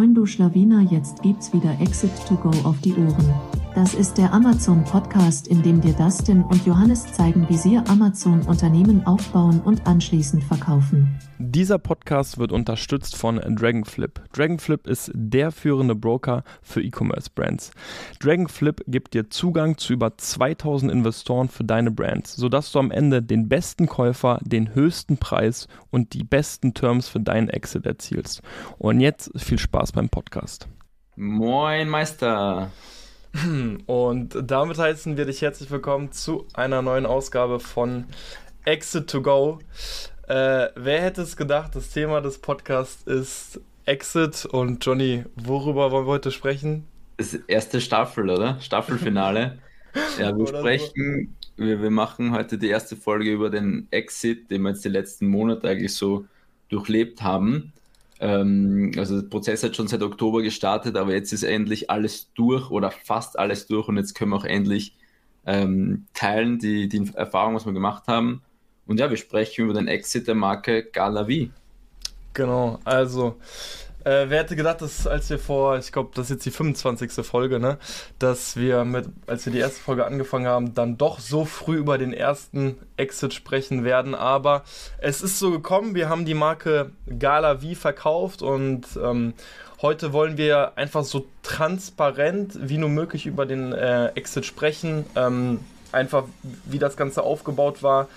Moin du Schlawiner, jetzt gibt's wieder Exit to Go auf die Ohren. Das ist der Amazon Podcast, in dem dir Dustin und Johannes zeigen, wie sie Amazon Unternehmen aufbauen und anschließend verkaufen. Dieser Podcast wird unterstützt von Dragonflip. Dragonflip ist der führende Broker für E-Commerce Brands. Dragonflip gibt dir Zugang zu über 2000 Investoren für deine Brands, sodass du am Ende den besten Käufer, den höchsten Preis und die besten Terms für deinen Exit erzielst. Und jetzt viel Spaß beim Podcast. Moin Meister. Und damit heißen wir dich herzlich willkommen zu einer neuen Ausgabe von Exit to Go. Äh, wer hätte es gedacht, das Thema des Podcasts ist Exit und Johnny, worüber wollen wir heute sprechen? Das erste Staffel, oder? Staffelfinale. ja, wir sprechen, wir, wir machen heute die erste Folge über den Exit, den wir jetzt die letzten Monate eigentlich so durchlebt haben. Ähm, also der Prozess hat schon seit Oktober gestartet, aber jetzt ist endlich alles durch oder fast alles durch und jetzt können wir auch endlich ähm, teilen die, die Erfahrung, was wir gemacht haben. Und ja, wir sprechen über den Exit der Marke Galavi. Genau, also äh, wer hätte gedacht, dass als wir vor, ich glaube, das ist jetzt die 25. Folge, ne, dass wir mit, als wir die erste Folge angefangen haben, dann doch so früh über den ersten Exit sprechen werden. Aber es ist so gekommen, wir haben die Marke Gala V verkauft und ähm, heute wollen wir einfach so transparent wie nur möglich über den äh, Exit sprechen. Ähm, einfach wie das Ganze aufgebaut war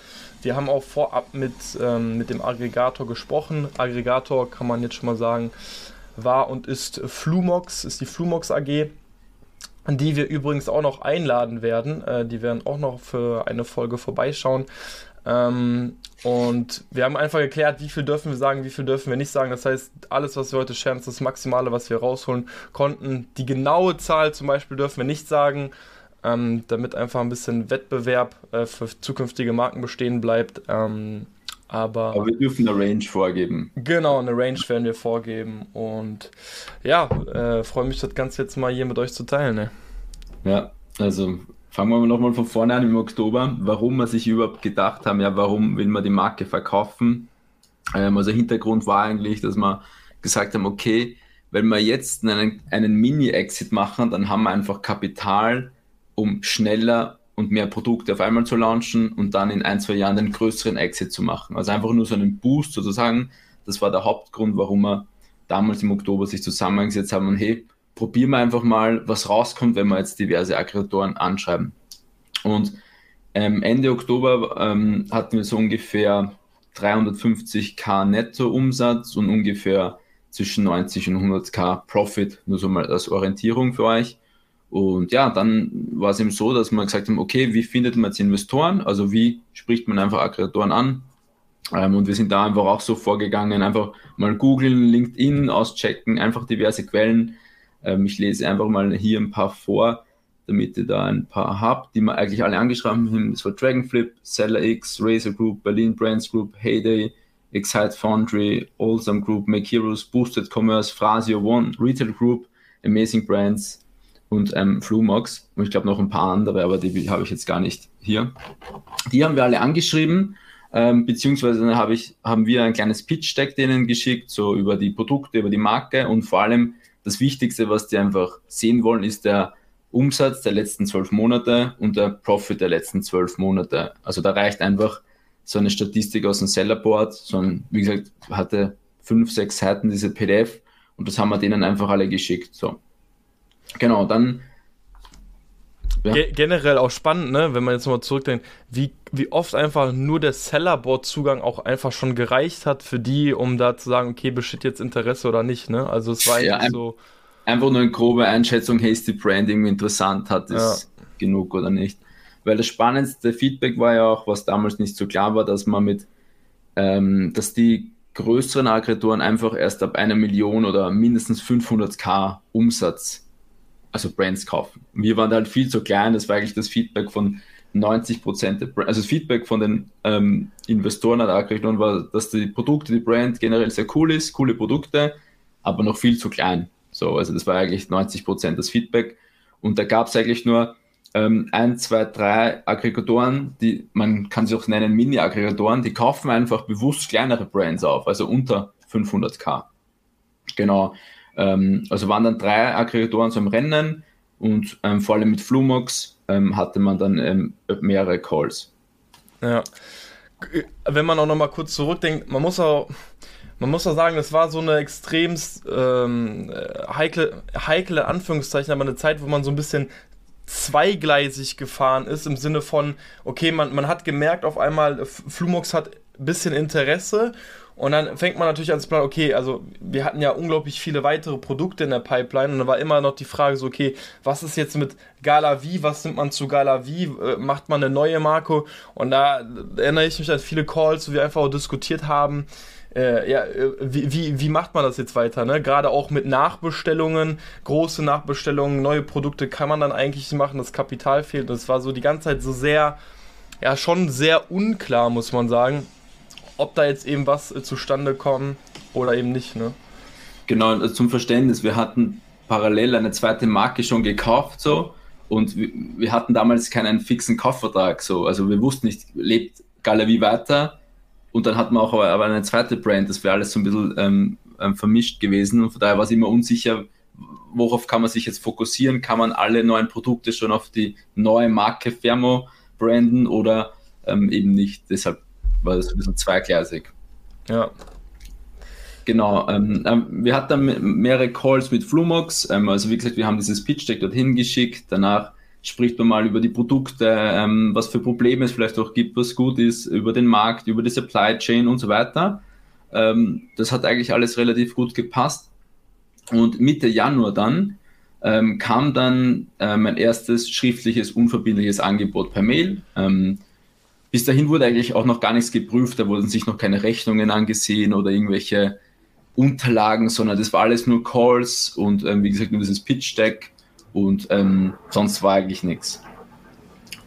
wir haben auch vorab mit, ähm, mit dem Aggregator gesprochen. Aggregator kann man jetzt schon mal sagen, war und ist Flumox, ist die Flumox AG, die wir übrigens auch noch einladen werden. Äh, die werden auch noch für eine Folge vorbeischauen. Ähm, und wir haben einfach geklärt, wie viel dürfen wir sagen, wie viel dürfen wir nicht sagen. Das heißt, alles, was wir heute scheren, ist das Maximale, was wir rausholen konnten. Die genaue Zahl zum Beispiel dürfen wir nicht sagen ähm, damit einfach ein bisschen Wettbewerb äh, für zukünftige Marken bestehen bleibt. Ähm, aber, aber, wir dürfen eine Range vorgeben. Genau, eine Range werden wir vorgeben. Und ja, äh, freue mich, das Ganze jetzt mal hier mit euch zu teilen. Ne? Ja, also fangen wir nochmal von vorne an im Oktober. Warum wir sich überhaupt gedacht haben, ja, warum will man die Marke verkaufen? Ähm, also Hintergrund war eigentlich, dass wir gesagt haben, okay, wenn wir jetzt einen, einen Mini-Exit machen, dann haben wir einfach Kapital, um schneller und mehr Produkte auf einmal zu launchen und dann in ein, zwei Jahren den größeren Exit zu machen. Also einfach nur so einen Boost sozusagen. Das war der Hauptgrund, warum wir damals im Oktober sich zusammengesetzt haben und hey, probieren wir einfach mal, was rauskommt, wenn wir jetzt diverse Aggregatoren anschreiben. Und ähm, Ende Oktober ähm, hatten wir so ungefähr 350k Netto-Umsatz und ungefähr zwischen 90 und 100k Profit, nur so mal als Orientierung für euch. Und ja, dann war es eben so, dass wir gesagt haben, okay, wie findet man jetzt Investoren? Also wie spricht man einfach Aggregatoren an? Ähm, und wir sind da einfach auch so vorgegangen, einfach mal googeln, LinkedIn auschecken, einfach diverse Quellen. Ähm, ich lese einfach mal hier ein paar vor, damit ihr da ein paar habt, die wir eigentlich alle angeschrieben haben. Das war Dragonflip, SellerX, Razer Group, Berlin Brands Group, Heyday, Excite Foundry, Allsome Group, Make Heroes, Boosted Commerce, Frasio One, Retail Group, Amazing Brands, und ähm, Flumox und ich glaube noch ein paar andere, aber die habe ich jetzt gar nicht hier. Die haben wir alle angeschrieben, ähm, beziehungsweise hab ich, haben wir ein kleines Pitch-Deck denen geschickt, so über die Produkte, über die Marke und vor allem das Wichtigste, was die einfach sehen wollen, ist der Umsatz der letzten zwölf Monate und der Profit der letzten zwölf Monate. Also da reicht einfach so eine Statistik aus dem Sellerboard, so ein, wie gesagt, hatte fünf, sechs Seiten diese PDF und das haben wir denen einfach alle geschickt. So. Genau, dann. Ja. generell auch spannend, ne, wenn man jetzt mal zurückdenkt, wie, wie oft einfach nur der Sellerboard-Zugang auch einfach schon gereicht hat für die, um da zu sagen, okay, besteht jetzt Interesse oder nicht, ne? Also es war ja, ein, so. Einfach nur eine grobe Einschätzung, hey, ist die Branding interessant, hat es ja. genug oder nicht? Weil das spannendste Feedback war ja auch, was damals nicht so klar war, dass man mit, ähm, dass die größeren Aggregatoren einfach erst ab einer Million oder mindestens 500k Umsatz also Brands kaufen. Wir waren halt viel zu klein, das war eigentlich das Feedback von 90 Prozent, also das Feedback von den ähm, Investoren hat gekriegt, war, dass die Produkte, die Brand generell sehr cool ist, coole Produkte, aber noch viel zu klein. So, also das war eigentlich 90 Prozent das Feedback. Und da gab es eigentlich nur ähm, ein, zwei, drei Aggregatoren, die man kann sie auch nennen Mini-Aggregatoren, die kaufen einfach bewusst kleinere Brands auf, also unter 500k. Genau. Ähm, also waren dann drei Aggregatoren im Rennen und ähm, vor allem mit Flumox ähm, hatte man dann ähm, mehrere Calls. Ja. Wenn man auch nochmal kurz zurückdenkt, man muss auch, man muss auch sagen, das war so eine extrem ähm, heikle, heikle Anführungszeichen, aber eine Zeit, wo man so ein bisschen zweigleisig gefahren ist, im Sinne von, okay, man, man hat gemerkt auf einmal, Flumox hat ein bisschen Interesse und dann fängt man natürlich an zu planen, okay, also wir hatten ja unglaublich viele weitere Produkte in der Pipeline und da war immer noch die Frage so, okay, was ist jetzt mit Gala V, was nimmt man zu Gala V, äh, macht man eine neue Marke und da erinnere ich mich an viele Calls, wo wir einfach auch diskutiert haben, äh, ja, äh, wie, wie, wie macht man das jetzt weiter? Ne? Gerade auch mit Nachbestellungen, große Nachbestellungen, neue Produkte kann man dann eigentlich machen, das Kapital fehlt. Das war so die ganze Zeit so sehr, ja, schon sehr unklar, muss man sagen ob da jetzt eben was äh, zustande kommt oder eben nicht. Ne? Genau, also zum Verständnis, wir hatten parallel eine zweite Marke schon gekauft so. Und wir, wir hatten damals keinen fixen Kaufvertrag so, also wir wussten nicht, lebt Galerie weiter. Und dann hatten wir auch aber, aber eine zweite Brand, das wäre alles so ein bisschen ähm, ähm, vermischt gewesen. Und von daher war es immer unsicher, worauf kann man sich jetzt fokussieren, kann man alle neuen Produkte schon auf die neue Marke Fermo branden oder ähm, eben nicht, deshalb war das ein bisschen zweigleisig. Ja. Genau, ähm, ähm wir hatten dann mehrere Calls mit Flumox, ähm, also wie gesagt, wir haben dieses Pitch-Deck dorthin geschickt, danach spricht man mal über die Produkte, ähm, was für Probleme es vielleicht auch gibt, was gut ist, über den Markt, über die Supply Chain und so weiter. Ähm, das hat eigentlich alles relativ gut gepasst. Und Mitte Januar dann ähm, kam dann äh, mein erstes schriftliches, unverbindliches Angebot per Mail. Bis dahin wurde eigentlich auch noch gar nichts geprüft, da wurden sich noch keine Rechnungen angesehen oder irgendwelche Unterlagen, sondern das war alles nur Calls und ähm, wie gesagt nur dieses Pitch-Deck und ähm, sonst war eigentlich nichts.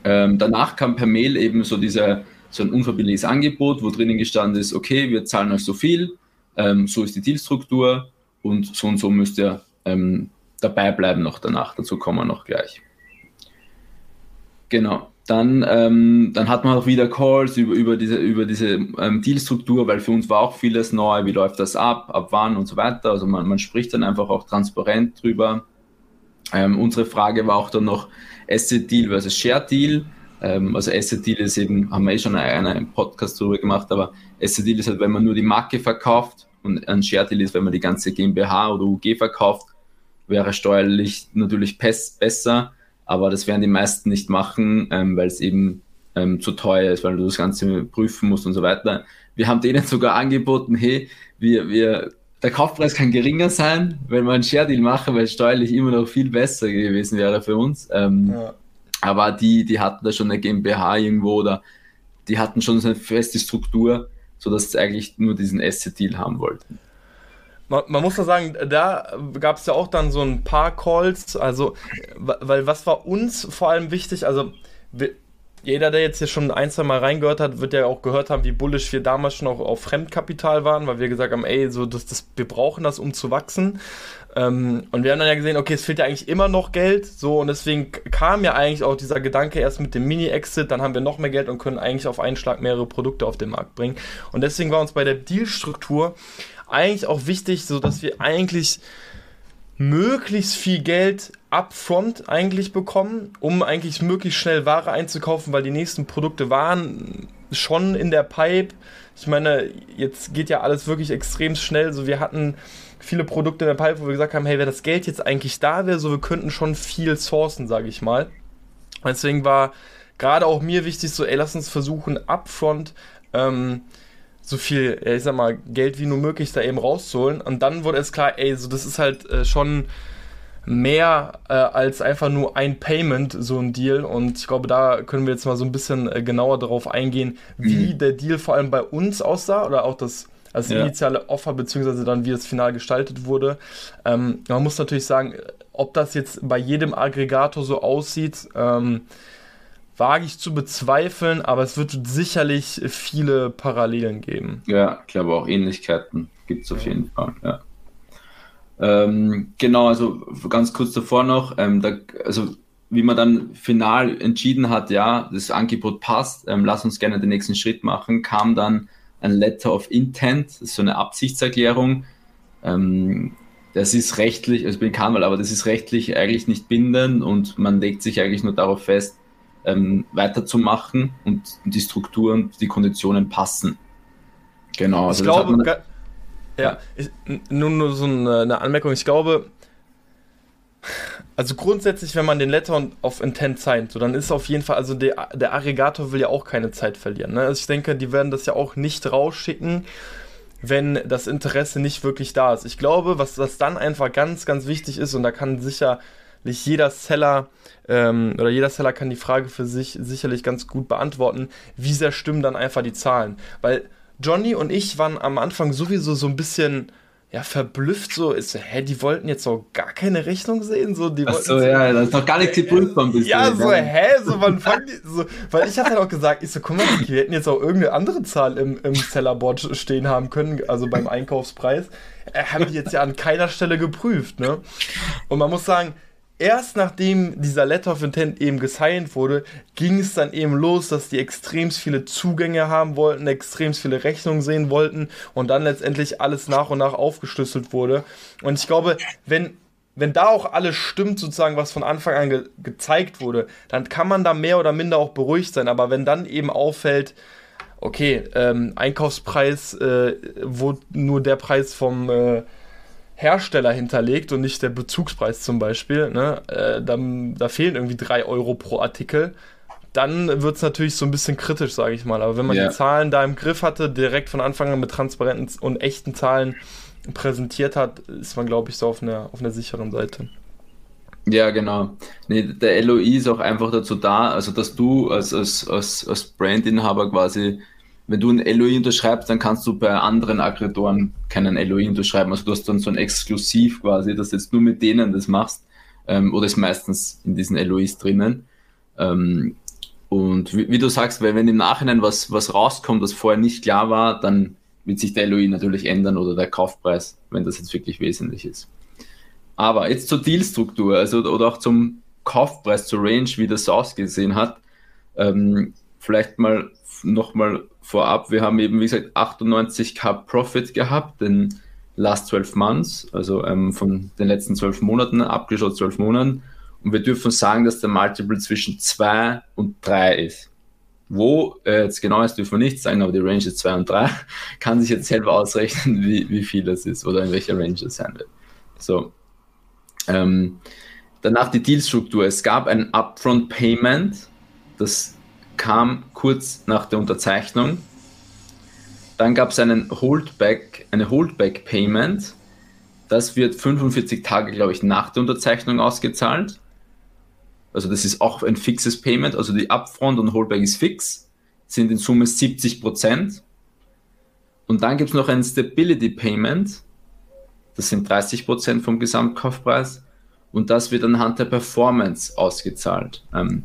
Ähm, danach kam per Mail eben so, diese, so ein unverbindliches Angebot, wo drinnen gestanden ist, okay, wir zahlen euch so viel, ähm, so ist die Dealstruktur und so und so müsst ihr ähm, dabei bleiben noch danach, dazu kommen wir noch gleich. Genau dann, ähm, dann hat man auch wieder Calls über, über diese, über diese ähm, Dealstruktur, weil für uns war auch vieles neu, wie läuft das ab, ab wann und so weiter. Also man, man spricht dann einfach auch transparent drüber. Ähm, unsere Frage war auch dann noch Asset Deal versus Share Deal. Ähm, also Asset Deal ist eben, haben wir eh schon einen, einen Podcast darüber gemacht, aber Asset Deal ist halt, wenn man nur die Marke verkauft und ein Share Deal ist, wenn man die ganze GmbH oder UG verkauft, wäre steuerlich natürlich besser aber das werden die meisten nicht machen, ähm, weil es eben ähm, zu teuer ist, weil du das Ganze prüfen musst und so weiter. Wir haben denen sogar angeboten, hey, wir, wir, der Kaufpreis kann geringer sein, wenn wir einen Share Deal machen, weil es steuerlich immer noch viel besser gewesen wäre für uns. Ähm, ja. Aber die, die hatten da schon eine GmbH irgendwo oder die hatten schon so eine feste Struktur, sodass sie eigentlich nur diesen Asset Deal haben wollten. Man, man muss ja sagen, da gab es ja auch dann so ein paar Calls, also, weil was war uns vor allem wichtig, also jeder, der jetzt hier schon ein, zwei Mal reingehört hat, wird ja auch gehört haben, wie bullish wir damals schon auch auf Fremdkapital waren, weil wir gesagt haben, ey, so das, das, wir brauchen das, um zu wachsen. Ähm, und wir haben dann ja gesehen, okay, es fehlt ja eigentlich immer noch Geld, so und deswegen kam ja eigentlich auch dieser Gedanke erst mit dem Mini-Exit, dann haben wir noch mehr Geld und können eigentlich auf einen Schlag mehrere Produkte auf den Markt bringen. Und deswegen war uns bei der Dealstruktur eigentlich auch wichtig, so dass wir eigentlich möglichst viel Geld upfront eigentlich bekommen, um eigentlich möglichst schnell Ware einzukaufen, weil die nächsten Produkte waren schon in der Pipe. Ich meine, jetzt geht ja alles wirklich extrem schnell. So, wir hatten viele Produkte in der Pipe, wo wir gesagt haben, hey, wenn das Geld jetzt eigentlich da wäre, so wir könnten schon viel sourcen, sage ich mal. Deswegen war gerade auch mir wichtig, so, ey, lass uns versuchen, upfront ähm, so viel, ich sag mal, Geld wie nur möglich da eben rauszuholen. Und dann wurde es klar, ey, so das ist halt äh, schon mehr äh, als einfach nur ein Payment, so ein Deal. Und ich glaube, da können wir jetzt mal so ein bisschen äh, genauer darauf eingehen, wie mhm. der Deal vor allem bei uns aussah oder auch das also ja. initiale Offer, beziehungsweise dann wie es final gestaltet wurde. Ähm, man muss natürlich sagen, ob das jetzt bei jedem Aggregator so aussieht, ähm, wage ich zu bezweifeln, aber es wird sicherlich viele Parallelen geben. Ja, ich glaube auch Ähnlichkeiten gibt es auf jeden Fall, ja. Ähm, genau, also ganz kurz davor noch, ähm, da, also wie man dann final entschieden hat, ja, das Angebot passt, ähm, lass uns gerne den nächsten Schritt machen, kam dann ein Letter of Intent, das ist so eine Absichtserklärung, ähm, das ist rechtlich, also bin kein aber das ist rechtlich eigentlich nicht bindend und man legt sich eigentlich nur darauf fest, ähm, weiterzumachen und die Strukturen, die Konditionen passen. Genau. Also ich glaube, ja, ich, nur, nur so eine, Anmerkung. Ich glaube, also grundsätzlich, wenn man den Letter of Intent zeigt, so dann ist auf jeden Fall, also der, der Aggregator will ja auch keine Zeit verlieren. Ne? Also ich denke, die werden das ja auch nicht rausschicken, wenn das Interesse nicht wirklich da ist. Ich glaube, was das dann einfach ganz, ganz wichtig ist, und da kann sicherlich jeder Seller ähm, oder jeder Seller kann die Frage für sich sicherlich ganz gut beantworten, wie sehr stimmen dann einfach die Zahlen. Weil Johnny und ich waren am Anfang sowieso so ein bisschen ja, verblüfft so ist, hä, die wollten jetzt auch gar keine Rechnung sehen, so, die Ach so, ja, das ist doch gar nichts geprüft von bis Ja, so, hä, so, wann fangen die, so, weil ich hatte halt auch gesagt, ich so, guck mal, wir hätten jetzt auch irgendeine andere Zahl im, im Sellerboard stehen haben können, also beim Einkaufspreis, äh, haben die jetzt ja an keiner Stelle geprüft, ne, und man muss sagen, erst nachdem dieser Letter of Intent eben gesigned wurde, ging es dann eben los, dass die extrem viele Zugänge haben wollten, extrem viele Rechnungen sehen wollten und dann letztendlich alles nach und nach aufgeschlüsselt wurde. Und ich glaube, wenn, wenn da auch alles stimmt, sozusagen, was von Anfang an ge gezeigt wurde, dann kann man da mehr oder minder auch beruhigt sein. Aber wenn dann eben auffällt, okay, ähm, Einkaufspreis, äh, wo nur der Preis vom äh, Hersteller hinterlegt und nicht der Bezugspreis zum Beispiel, ne, äh, dann, da fehlen irgendwie 3 Euro pro Artikel, dann wird es natürlich so ein bisschen kritisch, sage ich mal. Aber wenn man yeah. die Zahlen da im Griff hatte, direkt von Anfang an mit transparenten und echten Zahlen präsentiert hat, ist man, glaube ich, so auf einer, auf einer sicheren Seite. Ja, genau. Nee, der LOI ist auch einfach dazu da, also dass du als, als, als, als Brandinhaber quasi wenn du ein LOI unterschreibst, dann kannst du bei anderen Aggregatoren keinen LOI unterschreiben. Also du hast dann so ein Exklusiv quasi, dass du jetzt nur mit denen das machst. Ähm, oder ist meistens in diesen LOIs drinnen. Ähm, und wie, wie, du sagst, weil wenn im Nachhinein was, was rauskommt, das vorher nicht klar war, dann wird sich der LOI natürlich ändern oder der Kaufpreis, wenn das jetzt wirklich wesentlich ist. Aber jetzt zur Dealstruktur, also oder auch zum Kaufpreis, zur Range, wie das ausgesehen hat. Ähm, vielleicht mal nochmal vorab, wir haben eben, wie gesagt, 98k Profit gehabt, den last 12 months, also ähm, von den letzten 12 Monaten, abgeschaut 12 Monaten. Und wir dürfen sagen, dass der Multiple zwischen 2 und 3 ist. Wo, äh, jetzt genau ist, dürfen wir nicht sagen, aber die Range ist 2 und 3, kann sich jetzt selber ausrechnen, wie, wie viel das ist oder in welcher Range es sein wird. So. Ähm, danach die Dealstruktur. Es gab ein Upfront Payment, das kam kurz nach der Unterzeichnung. Dann gab es einen Holdback, eine Holdback Payment. Das wird 45 Tage, glaube ich, nach der Unterzeichnung ausgezahlt. Also das ist auch ein fixes Payment. Also die Upfront und Holdback ist fix, sind in Summe 70 Prozent. Und dann gibt es noch ein Stability Payment. Das sind 30 Prozent vom Gesamtkaufpreis. Und das wird anhand der Performance ausgezahlt. Ähm,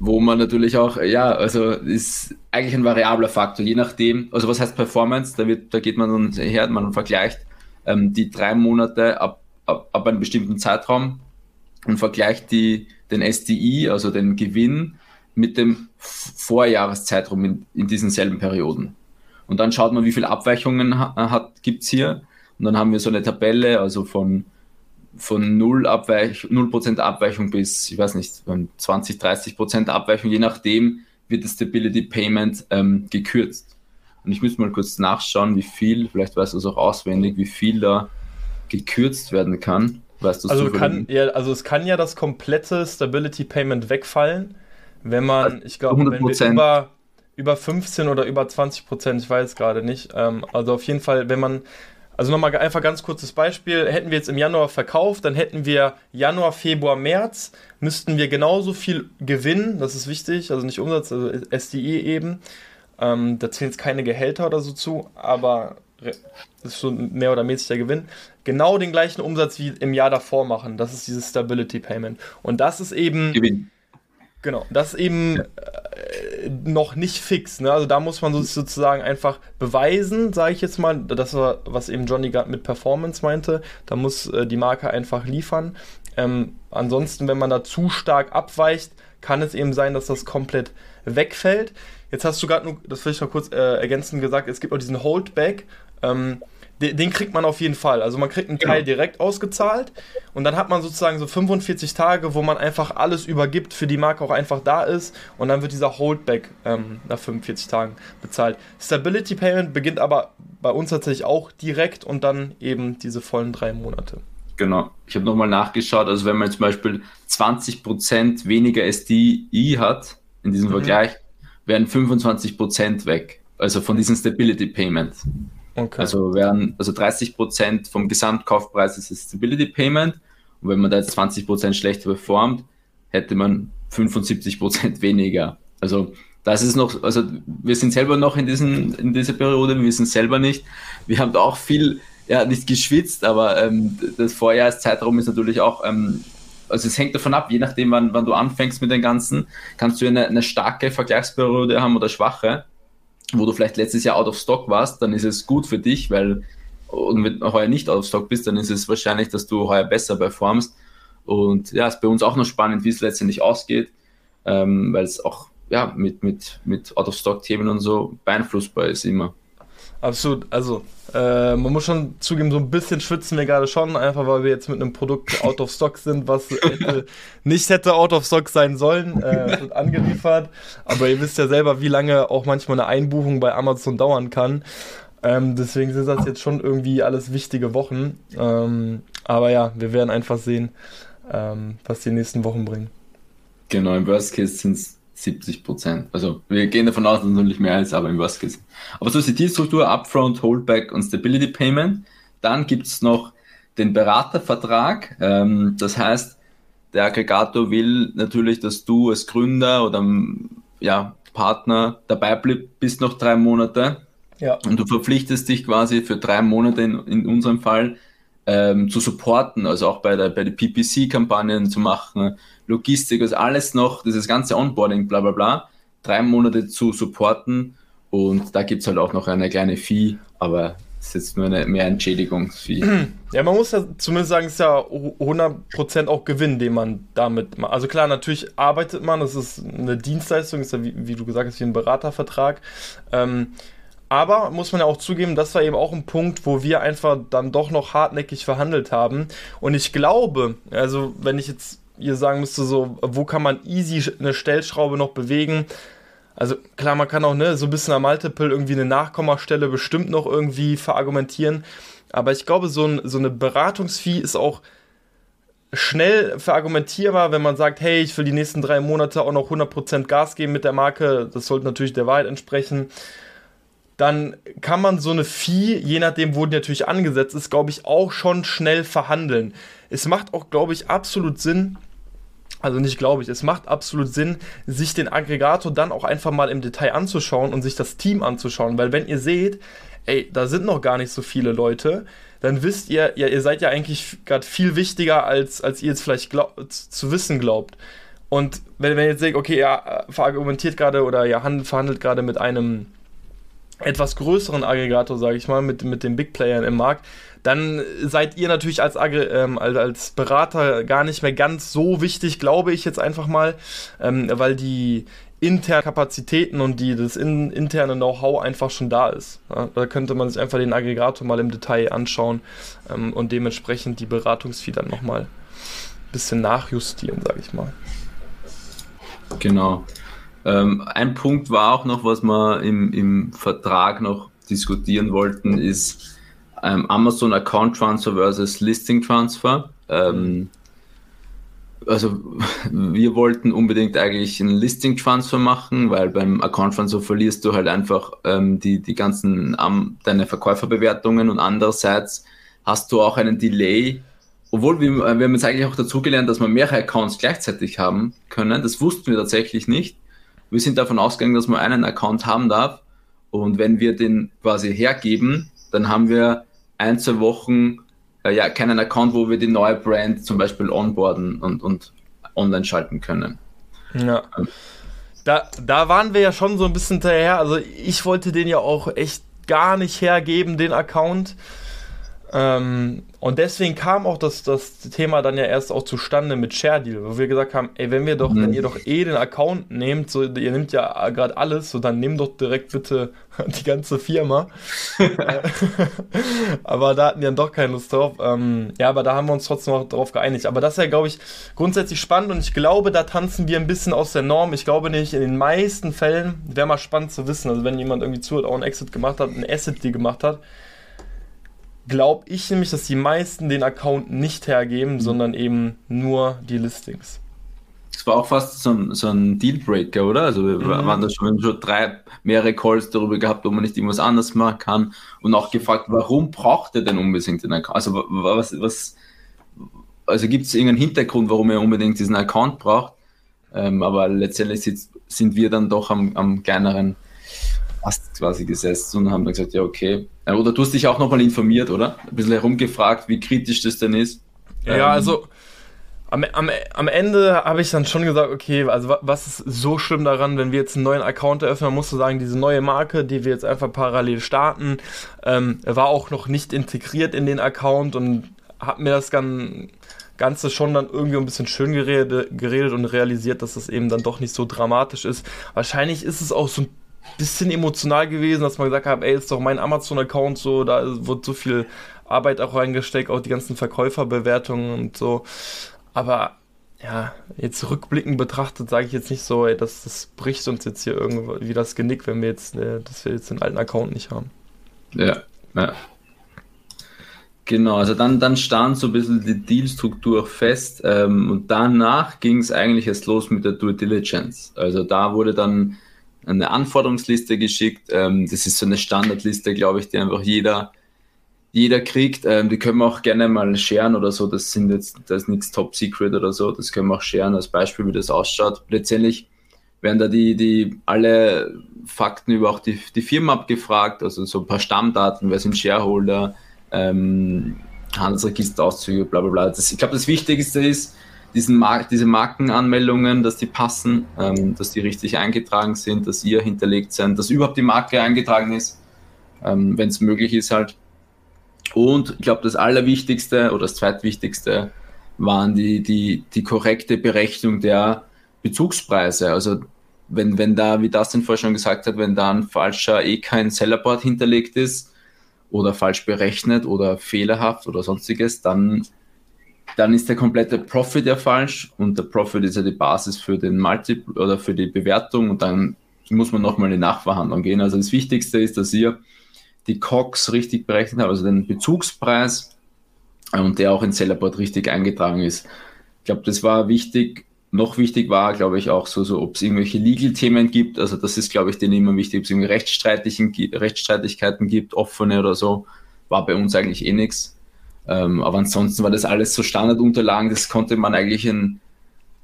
wo man natürlich auch, ja, also ist eigentlich ein variabler Faktor, je nachdem, also was heißt Performance, da, wird, da geht man dann her, man vergleicht ähm, die drei Monate ab, ab, ab einem bestimmten Zeitraum und vergleicht die, den SDI, also den Gewinn, mit dem Vorjahreszeitraum in, in diesen selben Perioden. Und dann schaut man, wie viele Abweichungen hat, gibt es hier. Und dann haben wir so eine Tabelle, also von von 0 Abweich, 0% Abweichung bis, ich weiß nicht, 20, 30% Abweichung, je nachdem wird das Stability Payment ähm, gekürzt. Und ich müsste mal kurz nachschauen, wie viel, vielleicht weißt du es auch auswendig, wie viel da gekürzt werden kann. Weißt also, kann, ja, also es kann ja das komplette Stability Payment wegfallen, wenn man, also ich glaube, wenn wir über, über 15 oder über 20 Prozent, ich weiß gerade nicht, ähm, also auf jeden Fall, wenn man also nochmal einfach ganz kurzes Beispiel. Hätten wir jetzt im Januar verkauft, dann hätten wir Januar, Februar, März, müssten wir genauso viel gewinnen. Das ist wichtig, also nicht Umsatz, also SDI eben. Ähm, da zählen jetzt keine Gehälter oder so zu, aber das ist schon mehr oder mäßig der Gewinn. Genau den gleichen Umsatz wie im Jahr davor machen. Das ist dieses Stability Payment. Und das ist eben. Gewinn. Genau, das eben ja. äh, noch nicht fix. Ne? Also da muss man sozusagen einfach beweisen, sage ich jetzt mal, das war, was eben Johnny gerade mit Performance meinte. Da muss äh, die Marke einfach liefern. Ähm, ansonsten, wenn man da zu stark abweicht, kann es eben sein, dass das komplett wegfällt. Jetzt hast du gerade, das will ich noch kurz äh, ergänzend gesagt, es gibt auch diesen Holdback. Ähm, den, kriegt man auf jeden Fall. Also man kriegt einen Teil genau. direkt ausgezahlt und dann hat man sozusagen so 45 Tage, wo man einfach alles übergibt, für die Marke auch einfach da ist und dann wird dieser Holdback ähm, nach 45 Tagen bezahlt. Stability Payment beginnt aber bei uns tatsächlich auch direkt und dann eben diese vollen drei Monate. Genau. Ich habe nochmal nachgeschaut, also wenn man zum Beispiel 20% weniger SDI hat, in diesem mhm. Vergleich, werden 25% weg. Also von diesem Stability Payment. Okay. Also wären, also 30% vom Gesamtkaufpreis ist das Stability Payment. Und wenn man da jetzt 20% schlechter performt, hätte man 75% weniger. Also das ist noch, also wir sind selber noch in, diesen, in dieser Periode, wir wissen selber nicht. Wir haben auch viel, ja, nicht geschwitzt, aber ähm, das Vorjahreszeitraum ist natürlich auch, ähm, also es hängt davon ab, je nachdem, wann, wann du anfängst mit den Ganzen, kannst du eine, eine starke Vergleichsperiode haben oder schwache, wo du vielleicht letztes Jahr out of stock warst, dann ist es gut für dich, weil und wenn du heuer nicht out of stock bist, dann ist es wahrscheinlich, dass du heuer besser performst. Und ja, ist bei uns auch noch spannend, wie es letztendlich ausgeht, ähm, weil es auch ja, mit, mit, mit Out-of-Stock-Themen und so beeinflussbar ist immer. Absolut, also äh, man muss schon zugeben, so ein bisschen schwitzen wir gerade schon, einfach weil wir jetzt mit einem Produkt out of stock sind, was hätte, nicht hätte out of stock sein sollen, äh, wird angeliefert. Aber ihr wisst ja selber, wie lange auch manchmal eine Einbuchung bei Amazon dauern kann. Ähm, deswegen sind das jetzt schon irgendwie alles wichtige Wochen. Ähm, aber ja, wir werden einfach sehen, ähm, was die nächsten Wochen bringen. Genau, im Worst Case sind es 70 Prozent. Also wir gehen davon aus, dass es natürlich mehr ist, aber im Worst Case. Aber so ist die Dealstruktur, Upfront, Holdback und Stability Payment. Dann gibt es noch den Beratervertrag. Ähm, das heißt, der Aggregator will natürlich, dass du als Gründer oder ja, Partner dabei bist noch drei Monate. Ja. Und du verpflichtest dich quasi für drei Monate in, in unserem Fall ähm, zu supporten, also auch bei der, bei der PPC-Kampagnen zu machen, Logistik, also alles noch, dieses ganze Onboarding, bla bla bla, drei Monate zu supporten und da gibt es halt auch noch eine kleine Fee, aber es ist jetzt nur eine mehr Entschädigungsfee. Ja, man muss ja zumindest sagen, es ist ja 100% auch Gewinn, den man damit macht. Also klar, natürlich arbeitet man, das ist eine Dienstleistung, ist ja wie, wie du gesagt hast, wie ein Beratervertrag. Ähm, aber muss man ja auch zugeben, das war eben auch ein Punkt, wo wir einfach dann doch noch hartnäckig verhandelt haben. Und ich glaube, also wenn ich jetzt ihr sagen müsste, so, wo kann man easy eine Stellschraube noch bewegen? Also klar, man kann auch ne, so ein bisschen am Multiple irgendwie eine Nachkommastelle bestimmt noch irgendwie verargumentieren. Aber ich glaube, so, ein, so eine Beratungsfee ist auch schnell verargumentierbar, wenn man sagt, hey, ich will die nächsten drei Monate auch noch 100% Gas geben mit der Marke. Das sollte natürlich der Wahrheit entsprechen dann kann man so eine Fee, je nachdem, wo die natürlich angesetzt ist, glaube ich, auch schon schnell verhandeln. Es macht auch, glaube ich, absolut Sinn, also nicht glaube ich, es macht absolut Sinn, sich den Aggregator dann auch einfach mal im Detail anzuschauen und sich das Team anzuschauen, weil wenn ihr seht, ey, da sind noch gar nicht so viele Leute, dann wisst ihr, ja, ihr seid ja eigentlich gerade viel wichtiger, als, als ihr jetzt vielleicht glaub, zu wissen glaubt. Und wenn, wenn ihr jetzt seht, okay, er verargumentiert gerade oder er verhandelt gerade mit einem etwas größeren Aggregator, sage ich mal, mit, mit den Big Playern im Markt, dann seid ihr natürlich als, ähm, als Berater gar nicht mehr ganz so wichtig, glaube ich jetzt einfach mal, ähm, weil die internen Kapazitäten und die, das in, interne Know-how einfach schon da ist. Ja, da könnte man sich einfach den Aggregator mal im Detail anschauen ähm, und dementsprechend die Beratungsfee dann nochmal ein bisschen nachjustieren, sage ich mal. Genau. Ähm, ein Punkt war auch noch, was wir im, im Vertrag noch diskutieren wollten, ist ähm, Amazon Account Transfer versus Listing Transfer. Ähm, also wir wollten unbedingt eigentlich einen Listing Transfer machen, weil beim Account Transfer verlierst du halt einfach ähm, die, die ganzen um, deine Verkäuferbewertungen und andererseits hast du auch einen Delay. Obwohl wir, wir haben jetzt eigentlich auch dazugelernt, dass wir mehrere Accounts gleichzeitig haben können. Das wussten wir tatsächlich nicht. Wir sind davon ausgegangen, dass man einen Account haben darf. Und wenn wir den quasi hergeben, dann haben wir ein, zwei Wochen äh, ja keinen Account, wo wir die neue Brand zum Beispiel onboarden und, und online schalten können. Ja. Da, da waren wir ja schon so ein bisschen hinterher. Also ich wollte den ja auch echt gar nicht hergeben, den Account. Ähm, und deswegen kam auch das, das Thema dann ja erst auch zustande mit Share Deal, wo wir gesagt haben, ey, wenn wir doch, mhm. wenn ihr doch eh den Account nehmt, so ihr nehmt ja gerade alles, so dann nehmt doch direkt bitte die ganze Firma. aber da hatten die dann doch keine Lust drauf. Ähm, ja, aber da haben wir uns trotzdem noch drauf geeinigt. Aber das ist ja, glaube ich, grundsätzlich spannend und ich glaube, da tanzen wir ein bisschen aus der Norm. Ich glaube nicht, in den meisten Fällen wäre mal spannend zu wissen, also wenn jemand irgendwie zuhört, auch einen Exit gemacht hat, einen Asset Deal gemacht hat, glaube ich nämlich, dass die meisten den Account nicht hergeben, mhm. sondern eben nur die Listings. Das war auch fast so ein, so ein Dealbreaker, oder? Also wir mhm. waren da schon, schon drei, mehrere Calls darüber gehabt, ob man nicht irgendwas anders machen kann und auch gefragt, warum braucht er denn unbedingt den Account? Also was, was also gibt es irgendeinen Hintergrund, warum er unbedingt diesen Account braucht? Ähm, aber letztendlich sind wir dann doch am, am kleineren Ast quasi gesessen und haben dann gesagt, ja, okay. Oder du hast dich auch nochmal informiert, oder? Ein bisschen herumgefragt, wie kritisch das denn ist. Ja, ähm, also am, am, am Ende habe ich dann schon gesagt, okay, also was ist so schlimm daran, wenn wir jetzt einen neuen Account eröffnen, man muss so sagen, diese neue Marke, die wir jetzt einfach parallel starten, ähm, war auch noch nicht integriert in den Account und hat mir das Ganze schon dann irgendwie ein bisschen schön geredet, geredet und realisiert, dass das eben dann doch nicht so dramatisch ist. Wahrscheinlich ist es auch so ein bisschen emotional gewesen, dass man gesagt hat, ey, ist doch mein Amazon-Account so, da wird so viel Arbeit auch reingesteckt, auch die ganzen Verkäuferbewertungen und so. Aber ja, jetzt rückblickend betrachtet, sage ich jetzt nicht so, ey, das, das bricht uns jetzt hier irgendwie das Genick, wenn wir jetzt, äh, dass wir jetzt den alten Account nicht haben. Ja, ja. Genau, also dann, dann stand so ein bisschen die Dealstruktur fest ähm, und danach ging es eigentlich erst los mit der Due Diligence. Also da wurde dann eine Anforderungsliste geschickt. Ähm, das ist so eine Standardliste, glaube ich, die einfach jeder, jeder kriegt. Ähm, die können wir auch gerne mal sharen oder so. Das sind jetzt, das ist nichts Top Secret oder so. Das können wir auch sharen als Beispiel, wie das ausschaut. Letztendlich werden da die, die alle Fakten über auch die, die Firma abgefragt, also so ein paar Stammdaten, wer sind Shareholder, ähm, Handelsregisterauszüge, bla bla bla. Das, ich glaube, das Wichtigste ist, diesen Mar diese Markenanmeldungen, dass die passen, ähm, dass die richtig eingetragen sind, dass ihr hinterlegt sind, dass überhaupt die Marke eingetragen ist, ähm, wenn es möglich ist halt. Und ich glaube, das Allerwichtigste oder das Zweitwichtigste waren die, die, die korrekte Berechnung der Bezugspreise. Also wenn, wenn da, wie das den vorher schon gesagt hat, wenn da ein falscher eh kein Sellerboard hinterlegt ist oder falsch berechnet oder fehlerhaft oder sonstiges, dann dann ist der komplette Profit ja falsch und der Profit ist ja die Basis für den Multiple oder für die Bewertung und dann muss man nochmal in die Nachverhandlung gehen. Also das Wichtigste ist, dass ihr die COX richtig berechnet habt, also den Bezugspreis und der auch in Sellerboard richtig eingetragen ist. Ich glaube, das war wichtig. Noch wichtig war, glaube ich, auch so, so ob es irgendwelche Legal-Themen gibt. Also das ist, glaube ich, denen immer wichtig, ob es irgendwie Rechtsstreitigkeiten gibt, offene oder so. War bei uns eigentlich eh nichts. Ähm, aber ansonsten war das alles so Standardunterlagen, das konnte man eigentlich in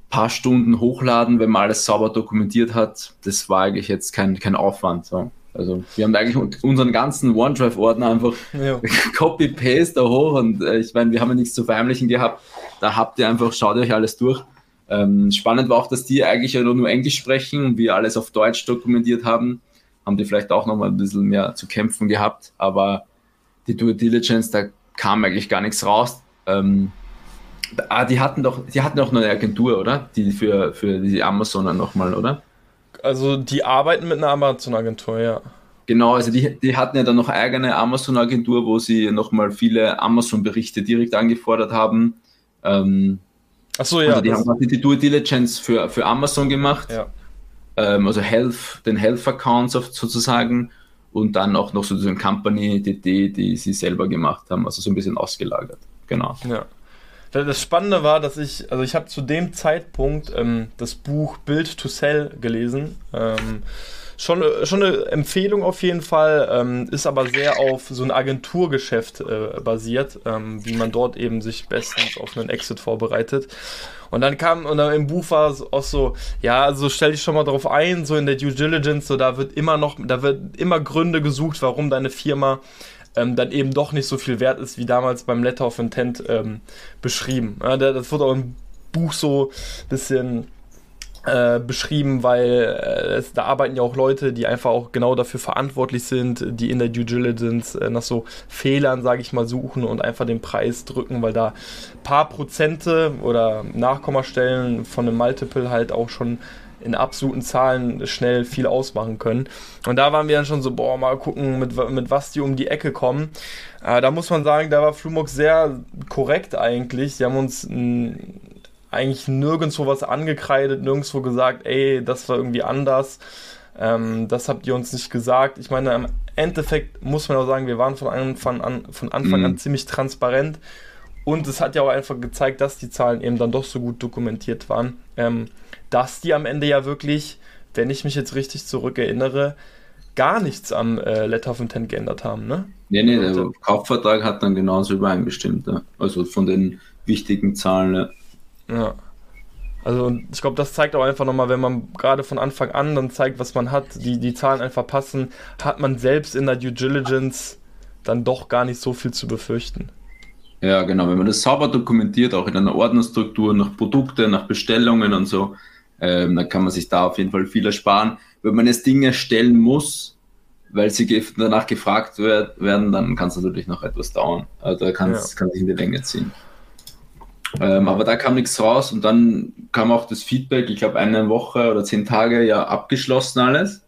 paar Stunden hochladen, wenn man alles sauber dokumentiert hat. Das war eigentlich jetzt kein, kein Aufwand. So. Also wir haben eigentlich unseren ganzen OneDrive-Ordner einfach Copy-Paste da hoch und äh, ich meine, wir haben ja nichts zu verheimlichen gehabt. Da habt ihr einfach, schaut euch alles durch. Ähm, spannend war auch, dass die eigentlich ja nur Englisch sprechen und wir alles auf Deutsch dokumentiert haben. Haben die vielleicht auch noch mal ein bisschen mehr zu kämpfen gehabt, aber die Due Diligence, da kam eigentlich gar nichts raus. Ähm, ah, die hatten doch, die hatten noch eine Agentur, oder? Die für, für die Amazoner nochmal, oder? Also die arbeiten mit einer Amazon-Agentur, ja. Genau, also die, die hatten ja dann noch eigene Amazon-Agentur, wo sie nochmal viele Amazon-Berichte direkt angefordert haben. Ähm, Achso, ja. Also die haben quasi die Due Diligence für, für Amazon gemacht. Ja. Ähm, also Health, den Health-Account sozusagen und dann auch noch so eine Company DD, die sie selber gemacht haben, also so ein bisschen ausgelagert. Genau. Ja. Das Spannende war, dass ich, also ich habe zu dem Zeitpunkt ähm, das Buch Build to Sell gelesen. Ähm, schon, schon eine Empfehlung auf jeden Fall, ähm, ist aber sehr auf so ein Agenturgeschäft äh, basiert, ähm, wie man dort eben sich bestens auf einen Exit vorbereitet. Und dann kam, und dann im Buch war es auch so, ja, also stell dich schon mal drauf ein, so in der Due Diligence, so da wird immer noch, da wird immer Gründe gesucht, warum deine Firma ähm, dann eben doch nicht so viel wert ist, wie damals beim Letter of Intent ähm, beschrieben. Ja, das wurde auch im Buch so ein bisschen äh, beschrieben, weil äh, es, da arbeiten ja auch Leute, die einfach auch genau dafür verantwortlich sind, die in der Due Diligence äh, nach so Fehlern, sage ich mal, suchen und einfach den Preis drücken, weil da paar Prozente oder Nachkommastellen von einem Multiple halt auch schon in absoluten Zahlen schnell viel ausmachen können. Und da waren wir dann schon so, boah, mal gucken, mit, mit was die um die Ecke kommen. Äh, da muss man sagen, da war Flumux sehr korrekt eigentlich. Sie haben uns ein eigentlich nirgendwo was angekreidet, nirgendwo gesagt, ey, das war irgendwie anders. Ähm, das habt ihr uns nicht gesagt. Ich meine, im Endeffekt muss man auch sagen, wir waren von Anfang an, von Anfang an mhm. ziemlich transparent. Und es hat ja auch einfach gezeigt, dass die Zahlen eben dann doch so gut dokumentiert waren, ähm, dass die am Ende ja wirklich, wenn ich mich jetzt richtig zurückerinnere, gar nichts am äh, Letter of Intent geändert haben, ne? Nee, nee, der Kaufvertrag hat dann genauso übereingestimmt, ja. also von den wichtigen Zahlen. Ja. Ja. Also ich glaube, das zeigt auch einfach nochmal, wenn man gerade von Anfang an dann zeigt, was man hat, die, die Zahlen einfach passen, hat man selbst in der Due Diligence dann doch gar nicht so viel zu befürchten. Ja, genau. Wenn man das sauber dokumentiert, auch in einer Ordnerstruktur, nach Produkte, nach Bestellungen und so, ähm, dann kann man sich da auf jeden Fall viel ersparen. Wenn man jetzt Dinge stellen muss, weil sie danach gefragt werd, werden, dann kann es natürlich noch etwas dauern. Also da kann es sich in die Länge ziehen. Ähm, aber da kam nichts raus und dann kam auch das Feedback, ich glaube eine Woche oder zehn Tage ja abgeschlossen alles.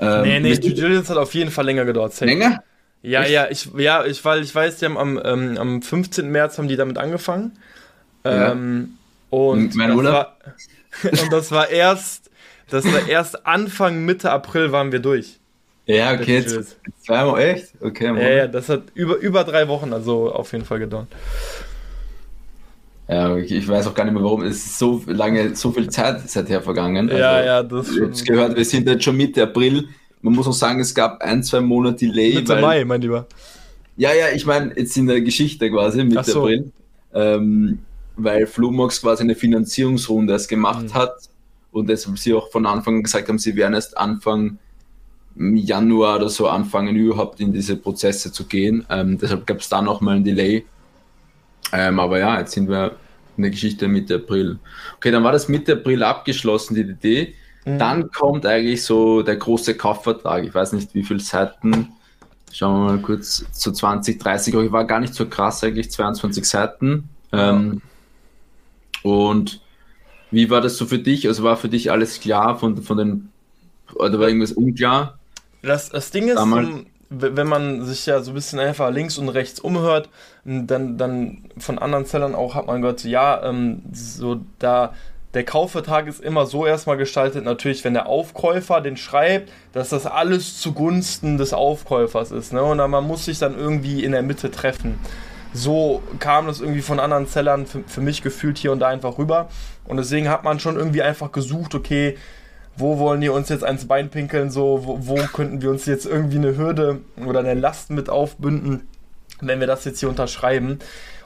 Ähm, nee, nee, Due Diligence hat auf jeden Fall länger gedauert. Safe. Länger? Ja, Echt? ja, ich, ja, ich, weil ich weiß, die haben am, ähm, am 15. März haben die damit angefangen. Ja. Ähm, und, mein das war, und das war erst, das war erst Anfang, Mitte April waren wir durch. Ja, okay, jetzt zweimal echt? Okay. Ja, ja, das hat über, über drei Wochen also auf jeden Fall gedauert. Ja, ich weiß auch gar nicht mehr, warum. Es ist so lange, so viel Zeit seither vergangen. Also, ja, ja, das ist schon. gehört, wir sind jetzt schon Mitte April. Man muss auch sagen, es gab ein, zwei Monate Delay. Mitte weil, Mai, mein Lieber. Ja, ja, ich meine, jetzt in der Geschichte quasi, Mitte so. April. Ähm, weil Flumox quasi eine Finanzierungsrunde erst gemacht mhm. hat und deshalb sie auch von Anfang an gesagt haben, sie werden erst Anfang Januar oder so anfangen, überhaupt in diese Prozesse zu gehen. Ähm, deshalb gab es da nochmal ein Delay. Ähm, aber ja, jetzt sind wir in der Geschichte Mitte April. Okay, dann war das Mitte April abgeschlossen, die Idee. Mhm. Dann kommt eigentlich so der große Kaufvertrag. Ich weiß nicht, wie viele Seiten. Schauen wir mal kurz zu 20, 30. Aber ich war gar nicht so krass, eigentlich 22 Seiten. Ähm, und wie war das so für dich? Also war für dich alles klar von, von den, oder war irgendwas unklar? Das, das Ding ist, Damals? Wenn man sich ja so ein bisschen einfach links und rechts umhört, dann, dann von anderen Sellern auch hat man gehört, ja, ähm, so da der Kaufvertrag ist immer so erstmal gestaltet, natürlich, wenn der Aufkäufer den schreibt, dass das alles zugunsten des Aufkäufers ist. Ne? Und dann, man muss sich dann irgendwie in der Mitte treffen. So kam das irgendwie von anderen Sellern für, für mich gefühlt hier und da einfach rüber. Und deswegen hat man schon irgendwie einfach gesucht, okay, wo wollen die uns jetzt ans Bein pinkeln, so, wo, wo könnten wir uns jetzt irgendwie eine Hürde oder eine Last mit aufbünden, wenn wir das jetzt hier unterschreiben.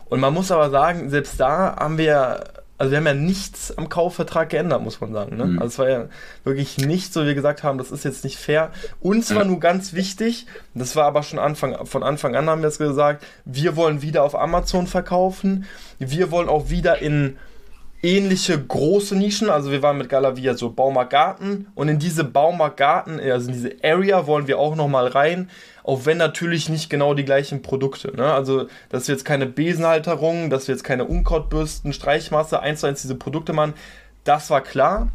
Und man muss aber sagen, selbst da haben wir, also wir haben ja nichts am Kaufvertrag geändert, muss man sagen. Ne? Mhm. Also es war ja wirklich nicht so, wie wir gesagt haben, das ist jetzt nicht fair. Uns war nur ganz wichtig, das war aber schon Anfang, von Anfang an haben wir es gesagt, wir wollen wieder auf Amazon verkaufen, wir wollen auch wieder in ähnliche große Nischen. Also wir waren mit Galavia so Baumarktgarten und in diese Baumarktgarten, also in diese Area wollen wir auch nochmal rein, auch wenn natürlich nicht genau die gleichen Produkte. Ne? Also dass wir jetzt keine Besenhalterung, dass wir jetzt keine Unkrautbürsten, Streichmasse, eins zu eins diese Produkte machen, das war klar.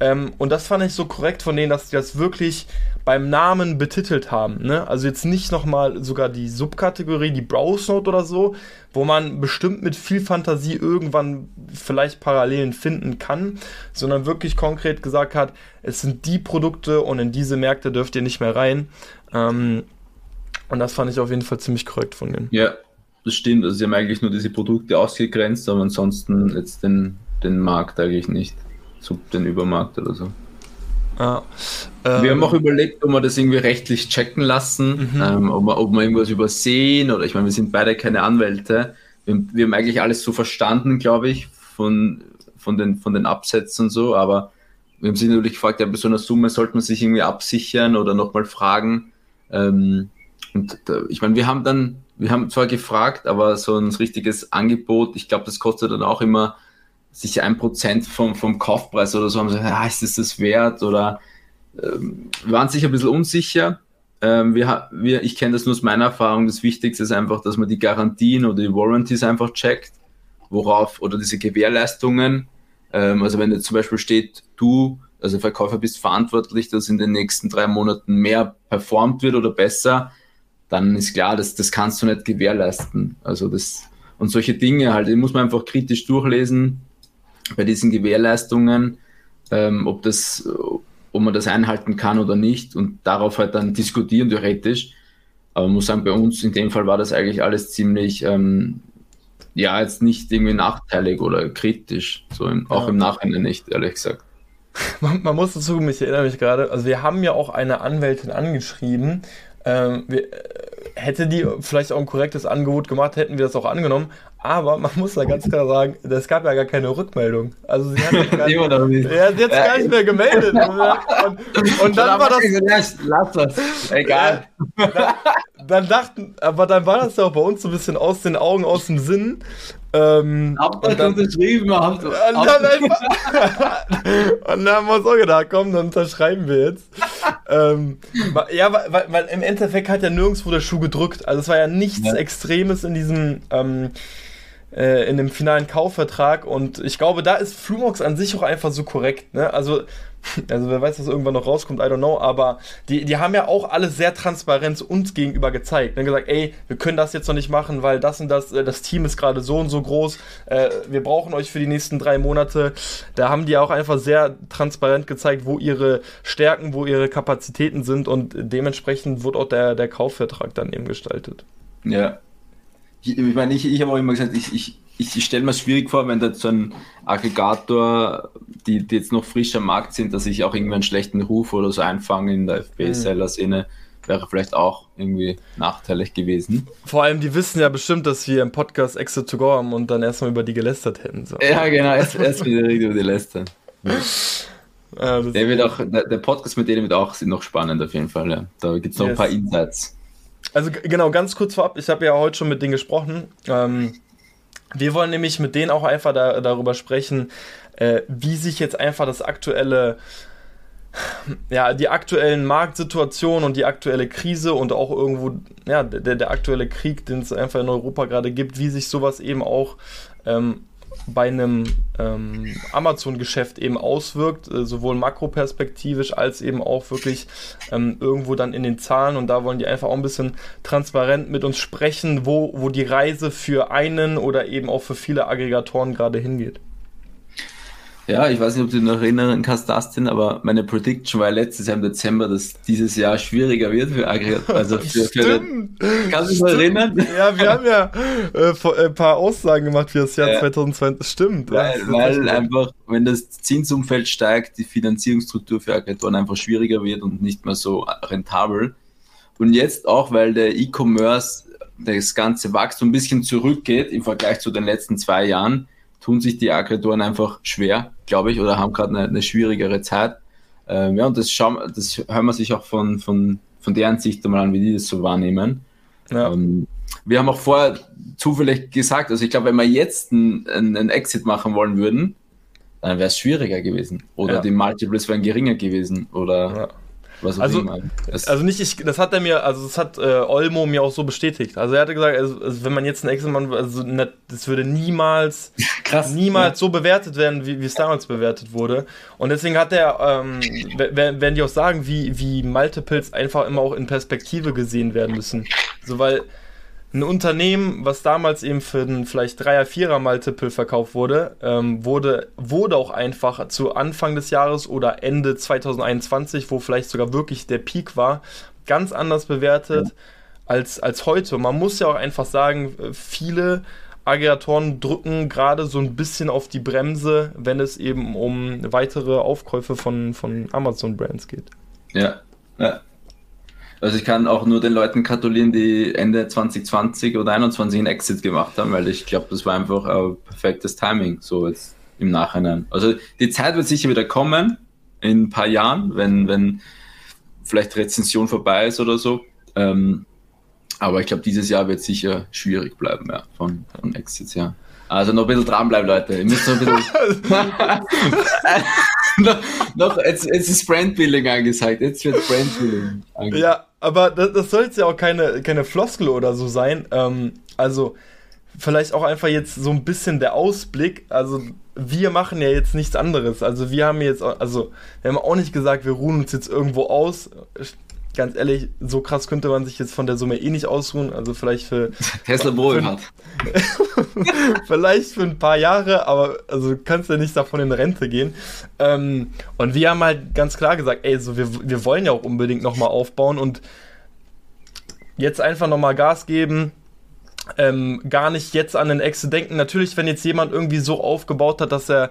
Ähm, und das fand ich so korrekt von denen, dass die das wirklich beim Namen betitelt haben. Ne? Also jetzt nicht nochmal sogar die Subkategorie, die Browse Note oder so, wo man bestimmt mit viel Fantasie irgendwann vielleicht Parallelen finden kann, sondern wirklich konkret gesagt hat, es sind die Produkte und in diese Märkte dürft ihr nicht mehr rein. Ähm, und das fand ich auf jeden Fall ziemlich korrekt von denen. Ja, das stimmt. Also sie haben eigentlich nur diese Produkte ausgegrenzt, aber ansonsten jetzt den, den Markt eigentlich nicht so den Übermarkt oder so. Ja. Ähm, wir haben auch überlegt, ob wir das irgendwie rechtlich checken lassen, mhm. ähm, ob, wir, ob wir irgendwas übersehen oder ich meine, wir sind beide keine Anwälte. Wir, wir haben eigentlich alles so verstanden, glaube ich, von, von, den, von den Absätzen und so, aber wir haben sich natürlich gefragt, ja, bei so einer Summe sollte man sich irgendwie absichern oder nochmal fragen. Ähm, und da, ich meine, wir haben dann, wir haben zwar gefragt, aber so ein richtiges Angebot, ich glaube, das kostet dann auch immer sich ein Prozent vom, vom Kaufpreis oder so haben gesagt, ah, ist das das wert oder ähm, waren sich ein bisschen unsicher. Ähm, wir, wir, ich kenne das nur aus meiner Erfahrung. Das Wichtigste ist einfach, dass man die Garantien oder die Warranties einfach checkt, worauf oder diese Gewährleistungen. Ähm, also wenn jetzt zum Beispiel steht, du, also Verkäufer bist verantwortlich, dass in den nächsten drei Monaten mehr performt wird oder besser, dann ist klar, dass das kannst du nicht gewährleisten. Also das und solche Dinge halt, die muss man einfach kritisch durchlesen bei diesen Gewährleistungen, ähm, ob das, ob man das einhalten kann oder nicht und darauf halt dann diskutieren theoretisch. Aber man muss sagen, bei uns in dem Fall war das eigentlich alles ziemlich, ähm, ja, jetzt nicht irgendwie nachteilig oder kritisch, so im, ja. auch im Nachhinein nicht, ehrlich gesagt. Man, man muss dazu, ich erinnere mich gerade, also wir haben ja auch eine Anwältin angeschrieben, ähm, wir, äh, hätte die vielleicht auch ein korrektes Angebot gemacht, hätten wir das auch angenommen. Aber man muss da ganz klar sagen, es gab ja gar keine Rückmeldung. Also sie hat sich gar, nicht, ja, hat gar nicht mehr gemeldet. Und, und dann war das. Lass das. Egal. Dann, dann dachten, aber dann war das ja auch bei uns so ein bisschen aus den Augen, aus dem Sinn. Ähm, habt ihr dann unterschrieben? Habt, und, dann einfach, und dann haben wir uns auch gedacht, komm, dann unterschreiben wir jetzt. ähm, ja, weil, weil, im Endeffekt hat ja nirgendwo der Schuh gedrückt. Also es war ja nichts ja. Extremes in diesem ähm, äh, in dem finalen Kaufvertrag und ich glaube, da ist Flumox an sich auch einfach so korrekt. Ne? Also also wer weiß, was irgendwann noch rauskommt, I don't know, aber die, die haben ja auch alles sehr transparent uns gegenüber gezeigt. Dann gesagt, ey, wir können das jetzt noch nicht machen, weil das und das, äh, das Team ist gerade so und so groß, äh, wir brauchen euch für die nächsten drei Monate. Da haben die auch einfach sehr transparent gezeigt, wo ihre Stärken, wo ihre Kapazitäten sind und dementsprechend wird auch der, der Kaufvertrag dann eben gestaltet. Ja. Ich, ich meine, ich, ich habe auch immer gesagt, ich, ich, ich stelle mir schwierig vor, wenn da so ein Aggregator, die, die, jetzt noch frisch am Markt sind, dass ich auch irgendwie einen schlechten Ruf oder so einfange in der FB-Seller-Szene, wäre vielleicht auch irgendwie nachteilig gewesen. Vor allem, die wissen ja bestimmt, dass wir im Podcast Exit to Go haben und dann erstmal über die gelästert hätten. So. Ja, genau, erst, erst wieder über die lästern. Ja. der, wird auch, der, der, Podcast mit denen wird auch noch spannend auf jeden Fall. Ja. Da gibt es noch yes. ein paar Insights. Also genau, ganz kurz vorab, ich habe ja heute schon mit denen gesprochen. Ähm, wir wollen nämlich mit denen auch einfach da, darüber sprechen, äh, wie sich jetzt einfach das aktuelle, ja, die aktuellen Marktsituationen und die aktuelle Krise und auch irgendwo, ja, der, der aktuelle Krieg, den es einfach in Europa gerade gibt, wie sich sowas eben auch ähm, bei einem ähm, Amazon-Geschäft eben auswirkt, äh, sowohl makroperspektivisch als eben auch wirklich ähm, irgendwo dann in den Zahlen. Und da wollen die einfach auch ein bisschen transparent mit uns sprechen, wo, wo die Reise für einen oder eben auch für viele Aggregatoren gerade hingeht. Ja, ich weiß nicht, ob du dich noch erinnern kannst, Dustin, aber meine Prediction war letztes Jahr im Dezember, dass dieses Jahr schwieriger wird für Aggregat. Also für, für kannst du dich noch erinnern? Ja, wir haben ja äh, ein paar Aussagen gemacht für das Jahr ja. 2020. Stimmt. Weil, weil einfach, wenn das Zinsumfeld steigt, die Finanzierungsstruktur für Aggregatoren einfach schwieriger wird und nicht mehr so rentabel. Und jetzt auch, weil der E-Commerce, das ganze Wachstum ein bisschen zurückgeht im Vergleich zu den letzten zwei Jahren, tun sich die Aggregatoren einfach schwer, glaube ich, oder haben gerade eine, eine, schwierigere Zeit. Ähm, ja, und das, schauen, das hören wir sich auch von, von, von deren Sicht einmal an, wie die das so wahrnehmen. Ja. Ähm, wir haben auch vorher zufällig gesagt, also ich glaube, wenn wir jetzt einen, einen Exit machen wollen würden, dann wäre es schwieriger gewesen. Oder ja. die Multiples wären geringer gewesen. Oder also, also nicht ich, das hat er mir, also das hat äh, Olmo mir auch so bestätigt. Also er hatte gesagt, also, also wenn man jetzt einen Excel-Mann, also ne, das würde niemals, Krass, niemals ja. so bewertet werden, wie, wie es damals bewertet wurde. Und deswegen hat er, ähm, werden die auch sagen, wie, wie Multiples einfach immer auch in Perspektive gesehen werden müssen. So, weil ein Unternehmen, was damals eben für ein vielleicht 3er, 4er Multiple verkauft wurde, ähm, wurde, wurde auch einfach zu Anfang des Jahres oder Ende 2021, wo vielleicht sogar wirklich der Peak war, ganz anders bewertet ja. als, als heute. Man muss ja auch einfach sagen, viele Aggregatoren drücken gerade so ein bisschen auf die Bremse, wenn es eben um weitere Aufkäufe von, von Amazon-Brands geht. Ja, ja. Also ich kann auch nur den Leuten gratulieren, die Ende 2020 oder 2021 einen Exit gemacht haben, weil ich glaube, das war einfach ein perfektes Timing, so jetzt im Nachhinein. Also die Zeit wird sicher wieder kommen, in ein paar Jahren, wenn, wenn vielleicht Rezension vorbei ist oder so. Ähm, Aber ich glaube, dieses Jahr wird sicher schwierig bleiben, ja, von, von Exits, ja. Also noch ein bisschen dranbleiben, Leute. Ihr müsst noch ein bisschen. noch, noch, jetzt, jetzt ist Brandbuilding angesagt. Jetzt wird Brandbuilding angesagt. Ja, aber das, das soll jetzt ja auch keine, keine Floskel oder so sein. Ähm, also, vielleicht auch einfach jetzt so ein bisschen der Ausblick. Also, wir machen ja jetzt nichts anderes. Also, wir haben jetzt, also, wir haben auch nicht gesagt, wir ruhen uns jetzt irgendwo aus ganz ehrlich, so krass könnte man sich jetzt von der Summe eh nicht ausruhen. Also vielleicht für. Tesla hat. vielleicht für ein paar Jahre, aber also kannst ja nicht davon in Rente gehen. Ähm, und wir haben halt ganz klar gesagt, ey, so wir, wir wollen ja auch unbedingt nochmal aufbauen und jetzt einfach nochmal Gas geben. Ähm, gar nicht jetzt an den Exit denken. Natürlich, wenn jetzt jemand irgendwie so aufgebaut hat, dass er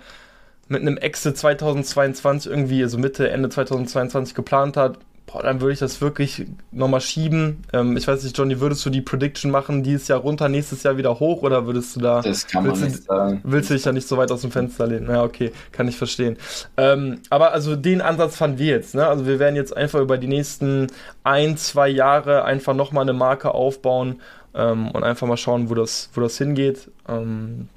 mit einem Exit 2022 irgendwie, also Mitte, Ende 2022 geplant hat, boah, dann würde ich das wirklich nochmal schieben. Ähm, ich weiß nicht, Johnny, würdest du die Prediction machen, dieses Jahr runter, nächstes Jahr wieder hoch oder würdest du da. Das kann man nicht sagen. Willst du dich da nicht so weit aus dem Fenster lehnen? Ja, okay, kann ich verstehen. Ähm, aber also den Ansatz fanden wir jetzt. Ne? Also wir werden jetzt einfach über die nächsten ein, zwei Jahre einfach nochmal eine Marke aufbauen ähm, und einfach mal schauen, wo das, wo das hingeht. Ähm,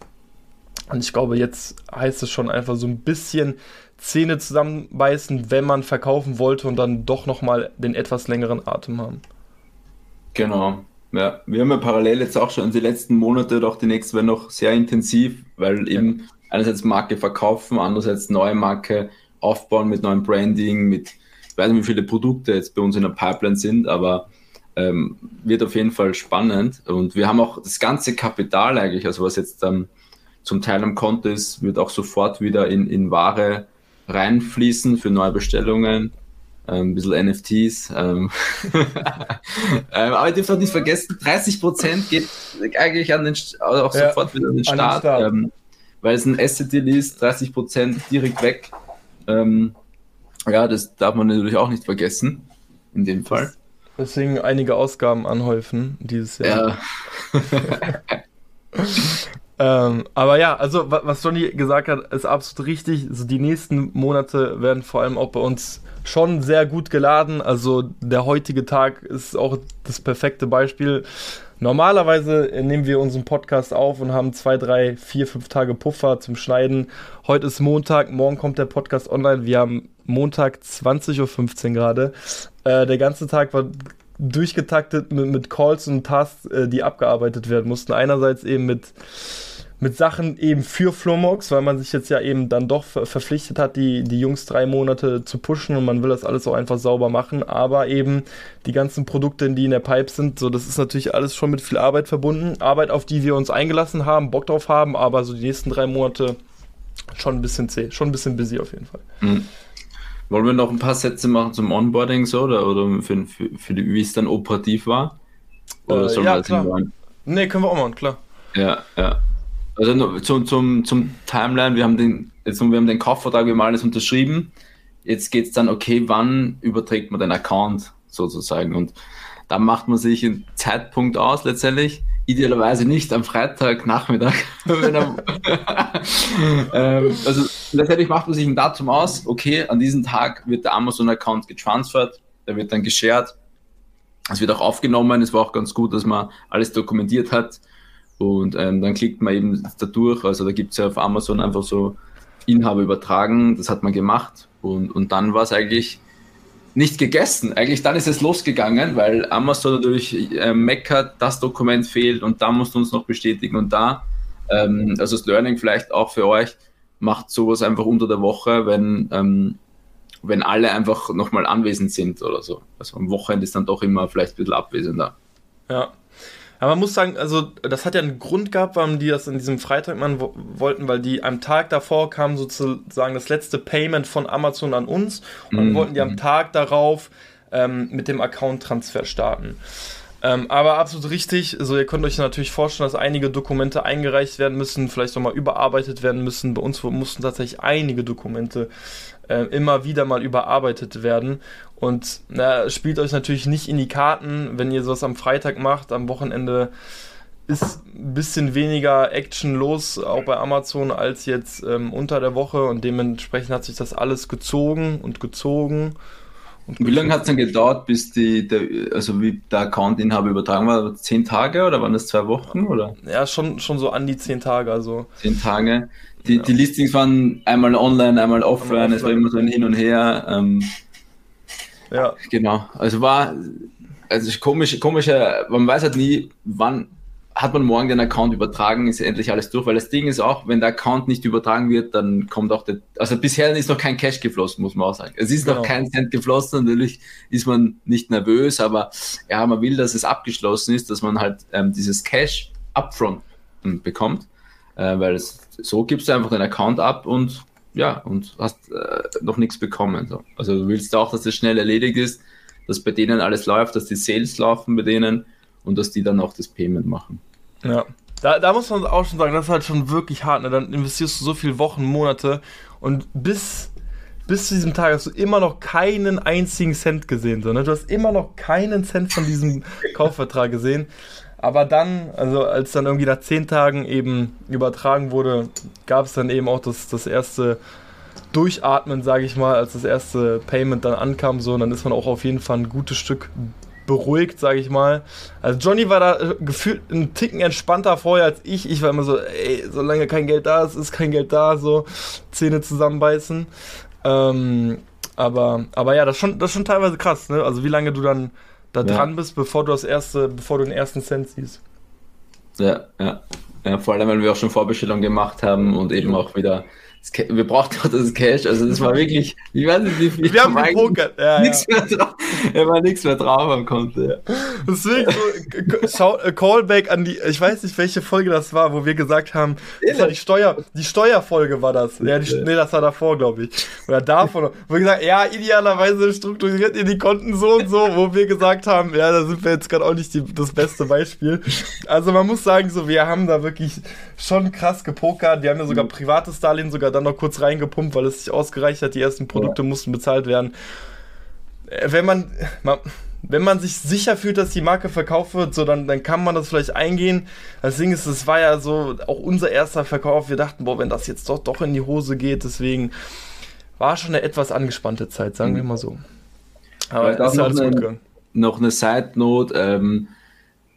und ich glaube, jetzt heißt es schon einfach so ein bisschen Zähne zusammenbeißen, wenn man verkaufen wollte und dann doch nochmal den etwas längeren Atem haben. Genau. Ja, wir haben ja parallel jetzt auch schon den letzten Monate doch die nächsten werden noch sehr intensiv, weil eben ja. einerseits Marke verkaufen, andererseits neue Marke aufbauen mit neuem Branding, mit, ich weiß nicht, wie viele Produkte jetzt bei uns in der Pipeline sind, aber ähm, wird auf jeden Fall spannend. Und wir haben auch das ganze Kapital eigentlich, also was jetzt ähm, zum Teil am Konto ist, wird auch sofort wieder in, in Ware reinfließen für neue Bestellungen. Ähm, ein bisschen NFTs. Ähm. ähm, aber ihr dürft auch nicht vergessen, 30% geht eigentlich an den, auch ja, sofort wieder an den Start, an den Start. Weil es ein Asset-Deal ist, 30% direkt weg. Ja, das darf man natürlich auch nicht vergessen, in dem Fall. Deswegen einige Ausgaben anhäufen dieses Jahr. Ja. Ähm, aber ja, also was Johnny gesagt hat, ist absolut richtig. Also die nächsten Monate werden vor allem auch bei uns schon sehr gut geladen. Also der heutige Tag ist auch das perfekte Beispiel. Normalerweise nehmen wir unseren Podcast auf und haben zwei, drei, vier, fünf Tage Puffer zum Schneiden. Heute ist Montag, morgen kommt der Podcast online. Wir haben Montag 20.15 Uhr gerade. Äh, der ganze Tag war durchgetaktet mit, mit Calls und Tasks, äh, die abgearbeitet werden mussten. Einerseits eben mit mit Sachen eben für Flomox, weil man sich jetzt ja eben dann doch verpflichtet hat, die, die Jungs drei Monate zu pushen und man will das alles auch einfach sauber machen, aber eben die ganzen Produkte, die in der Pipe sind, so das ist natürlich alles schon mit viel Arbeit verbunden. Arbeit, auf die wir uns eingelassen haben, Bock drauf haben, aber so die nächsten drei Monate schon ein bisschen zäh, schon ein bisschen busy auf jeden Fall. Mhm. Wollen wir noch ein paar Sätze machen zum Onboarding so oder, oder für, für, für die, wie es dann operativ war? Oder äh, sollen ja, wir das klar. Nee, können wir auch machen, klar. Ja, ja. Also zum, zum, zum Timeline, wir haben den, jetzt, wir haben den Kaufvertrag, wir haben alles unterschrieben. Jetzt geht es dann, okay, wann überträgt man den Account sozusagen? Und da macht man sich einen Zeitpunkt aus letztendlich. Idealerweise nicht am Freitagnachmittag. ähm, also letztendlich macht man sich ein Datum aus, okay, an diesem Tag wird der Amazon-Account getransfert, der wird dann geshared. Es wird auch aufgenommen, es war auch ganz gut, dass man alles dokumentiert hat und ähm, dann klickt man eben da durch. Also da gibt es ja auf Amazon einfach so Inhaber übertragen. Das hat man gemacht. Und, und dann war es eigentlich nicht gegessen. Eigentlich dann ist es losgegangen, weil Amazon natürlich äh, meckert, das Dokument fehlt und da musst du uns noch bestätigen und da. Ähm, also das Learning vielleicht auch für euch, macht sowas einfach unter der Woche, wenn, ähm, wenn alle einfach nochmal anwesend sind oder so. Also am Wochenende ist dann doch immer vielleicht ein bisschen abwesender. Ja, aber man muss sagen, also das hat ja einen Grund gehabt, warum die das in diesem Freitag machen wollten, weil die am Tag davor kam sozusagen das letzte Payment von Amazon an uns und dann mhm. wollten die am Tag darauf ähm, mit dem Account-Transfer starten. Ähm, aber absolut richtig. Also ihr könnt euch natürlich vorstellen, dass einige Dokumente eingereicht werden müssen, vielleicht nochmal überarbeitet werden müssen. Bei uns mussten tatsächlich einige Dokumente äh, immer wieder mal überarbeitet werden. Und na, spielt euch natürlich nicht in die Karten, wenn ihr sowas am Freitag macht, am Wochenende ist ein bisschen weniger Action los, auch bei Amazon, als jetzt ähm, unter der Woche und dementsprechend hat sich das alles gezogen und gezogen Wie lange hat es dann gedauert, bis die, der, also wie der Account-Inhaber übertragen war? Zehn Tage oder waren das zwei Wochen? Oder? Ja, schon, schon so an die zehn Tage. Also. Zehn Tage. Die, ja. die Listings waren einmal online, einmal offline, einmal offline. es war immer so ein Hin und Her. Ähm, ja. Genau. Also war, also komisch, komischer, man weiß halt nie, wann hat man morgen den Account übertragen, ist endlich alles durch, weil das Ding ist auch, wenn der Account nicht übertragen wird, dann kommt auch der, also bisher ist noch kein Cash geflossen, muss man auch sagen. Es ist genau. noch kein Cent geflossen, natürlich ist man nicht nervös, aber ja, man will, dass es abgeschlossen ist, dass man halt ähm, dieses Cash upfront hm, bekommt, äh, weil es, so gibst du einfach den Account ab und ja, und hast äh, noch nichts bekommen. So. Also du willst auch, dass es schnell erledigt ist, dass bei denen alles läuft, dass die Sales laufen bei denen und dass die dann auch das Payment machen. Ja. Da, da muss man auch schon sagen, das ist halt schon wirklich hart. Ne? Dann investierst du so viele Wochen, Monate und bis, bis zu diesem Tag hast du immer noch keinen einzigen Cent gesehen. So, ne? Du hast immer noch keinen Cent von diesem Kaufvertrag gesehen. Aber dann, also als dann irgendwie nach zehn Tagen eben übertragen wurde, gab es dann eben auch das, das erste Durchatmen, sage ich mal, als das erste Payment dann ankam. So, und dann ist man auch auf jeden Fall ein gutes Stück beruhigt, sage ich mal. Also Johnny war da äh, gefühlt einen Ticken entspannter vorher als ich. Ich war immer so, ey, solange kein Geld da ist, ist kein Geld da, so Zähne zusammenbeißen. Ähm, aber, aber ja, das ist schon, das ist schon teilweise krass, ne? Also wie lange du dann da ja. dran bist, bevor du das erste, bevor du den ersten Cent siehst. Ja, ja. ja vor allem, weil wir auch schon Vorbestellungen gemacht haben und eben auch wieder wir brauchten auch das Cash, also das war wirklich, ich weiß nicht, wie viel. Wir haben gepokert, ja, nichts ja. Mehr drauf, er war nichts mehr drauf am Konto, ja. Deswegen so, äh, Callback an die, ich weiß nicht, welche Folge das war, wo wir gesagt haben, das war die Steuer, die Steuerfolge war das. Ja, die, nee, das war davor, glaube ich. Oder davon, wo wir gesagt ja, idealerweise strukturiert ihr die Konten so und so, wo wir gesagt haben, ja, da sind wir jetzt gerade auch nicht die, das beste Beispiel. Also man muss sagen, so, wir haben da wirklich schon krass gepokert, wir haben ja sogar privates Darlehen sogar dann noch kurz reingepumpt, weil es sich ausgereicht hat. Die ersten Produkte ja. mussten bezahlt werden. Äh, wenn man, man, wenn man sich sicher fühlt, dass die Marke verkauft wird, so dann, dann kann man das vielleicht eingehen. Das Ding ist, es war ja so auch unser erster Verkauf. Wir dachten, boah, wenn das jetzt doch, doch in die Hose geht, deswegen war schon eine etwas angespannte Zeit, sagen mhm. wir mal so. Aber ja, ist alles gut gegangen. Noch eine Side Note. Ähm,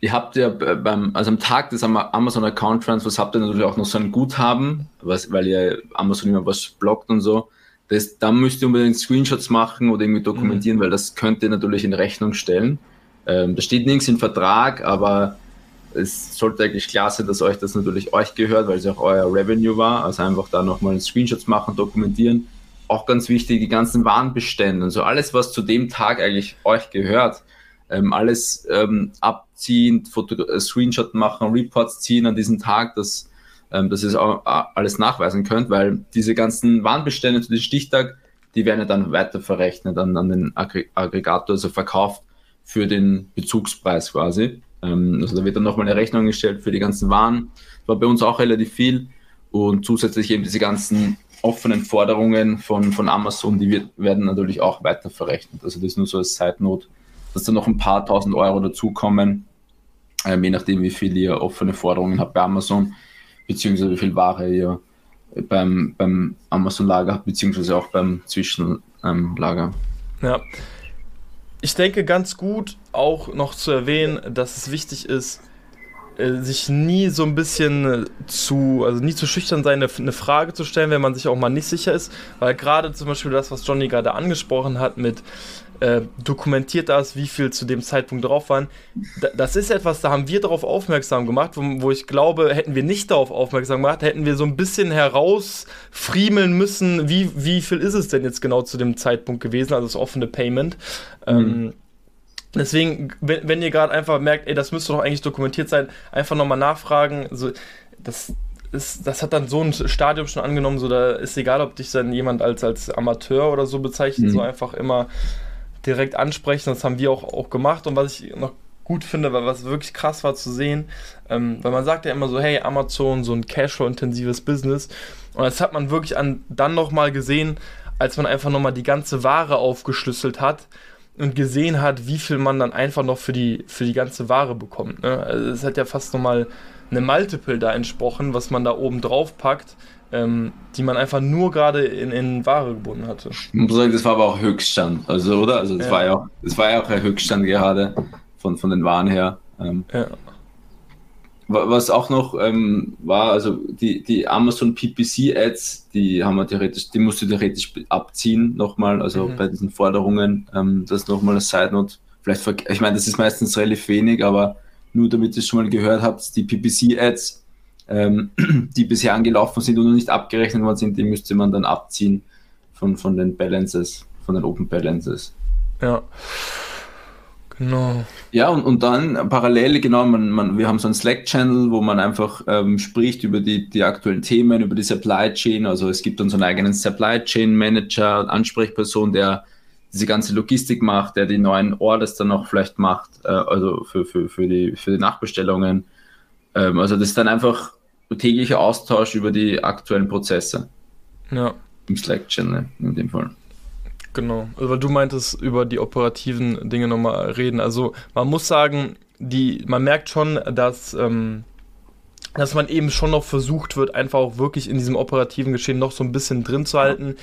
ihr habt ja beim, also am Tag des Amazon Account Transfers habt ihr natürlich auch noch so ein Guthaben, was, weil ihr Amazon immer was blockt und so. Das, da müsst ihr unbedingt Screenshots machen oder irgendwie dokumentieren, mhm. weil das könnt ihr natürlich in Rechnung stellen. Ähm, da steht nichts im Vertrag, aber es sollte eigentlich klar sein, dass euch das natürlich euch gehört, weil es auch euer Revenue war. Also einfach da nochmal Screenshots machen, dokumentieren. Auch ganz wichtig, die ganzen Warenbestände, also alles, was zu dem Tag eigentlich euch gehört, ähm, alles ähm, abziehen, Foto äh, Screenshot machen, Reports ziehen an diesem Tag, dass, ähm, dass ihr es auch alles nachweisen könnt, weil diese ganzen Warenbestände zu dem Stichtag, die werden ja dann weiter verrechnet an, an den Aggre Aggregator, also verkauft für den Bezugspreis quasi. Ähm, also da wird dann nochmal eine Rechnung gestellt für die ganzen Waren. Das war bei uns auch relativ viel und zusätzlich eben diese ganzen offenen Forderungen von, von Amazon, die wird, werden natürlich auch weiter verrechnet. Also das nur so als Note dass da noch ein paar tausend Euro dazukommen, äh, je nachdem, wie viel ihr offene Forderungen habt bei Amazon, beziehungsweise wie viel Ware ihr beim, beim Amazon-Lager habt, beziehungsweise auch beim Zwischenlager. ja. Ich denke ganz gut auch noch zu erwähnen, dass es wichtig ist, äh, sich nie so ein bisschen äh, zu, also nie zu schüchtern sein, eine, eine, Frage zu stellen, wenn man sich auch mal nicht sicher ist, weil gerade zum Beispiel das, was Johnny gerade angesprochen hat mit, äh, dokumentiert das, wie viel zu dem Zeitpunkt drauf waren. das ist etwas, da haben wir darauf aufmerksam gemacht, wo, wo, ich glaube, hätten wir nicht darauf aufmerksam gemacht, hätten wir so ein bisschen herausfriemeln müssen, wie, wie viel ist es denn jetzt genau zu dem Zeitpunkt gewesen, also das offene Payment. Mhm. Ähm, deswegen, wenn, wenn ihr gerade einfach merkt, ey, das müsste doch eigentlich dokumentiert sein, einfach nochmal nachfragen. So, das, ist, das hat dann so ein Stadium schon angenommen, so da ist egal, ob dich dann jemand als, als Amateur oder so bezeichnet, mhm. so einfach immer direkt ansprechen. Das haben wir auch, auch gemacht. Und was ich noch gut finde, weil was wirklich krass war zu sehen, ähm, weil man sagt ja immer so, hey, Amazon, so ein Cashflow-intensives Business. Und das hat man wirklich an, dann nochmal gesehen, als man einfach nochmal die ganze Ware aufgeschlüsselt hat und gesehen hat, wie viel man dann einfach noch für die, für die ganze Ware bekommt. Ne? Also es hat ja fast nochmal eine Multiple da entsprochen, was man da oben drauf packt, ähm, die man einfach nur gerade in, in Ware gebunden hatte. Ich muss sagen, das war aber auch Höchststand, also oder? Also das ja. war ja auch, das war ja auch ein Höchststand gerade von, von den Waren her. Ähm, ja. Was auch noch ähm, war, also die, die Amazon PPC Ads, die haben wir theoretisch, die musst du theoretisch abziehen nochmal, also mhm. bei diesen Forderungen, ähm, das nochmal als Side Note. Vielleicht, ich meine, das ist meistens relativ wenig, aber nur damit ihr es schon mal gehört habt, die PPC Ads, ähm, die bisher angelaufen sind und noch nicht abgerechnet worden sind, die müsste man dann abziehen von, von den Balances, von den Open Balances. Ja. Genau. Ja, und, und dann parallel, genau, man, man, wir haben so einen Slack-Channel, wo man einfach ähm, spricht über die, die aktuellen Themen, über die Supply Chain. Also es gibt dann so einen eigenen Supply Chain Manager, Ansprechperson, der diese ganze Logistik macht, der die neuen Orders dann auch vielleicht macht, äh, also für, für, für, die, für die Nachbestellungen. Ähm, also das ist dann einfach täglicher Austausch über die aktuellen Prozesse. Ja. Im Slack-Channel in dem Fall. Genau, also weil du meintest, über die operativen Dinge nochmal reden. Also man muss sagen, die, man merkt schon, dass, ähm, dass man eben schon noch versucht wird, einfach auch wirklich in diesem operativen Geschehen noch so ein bisschen drin zu halten.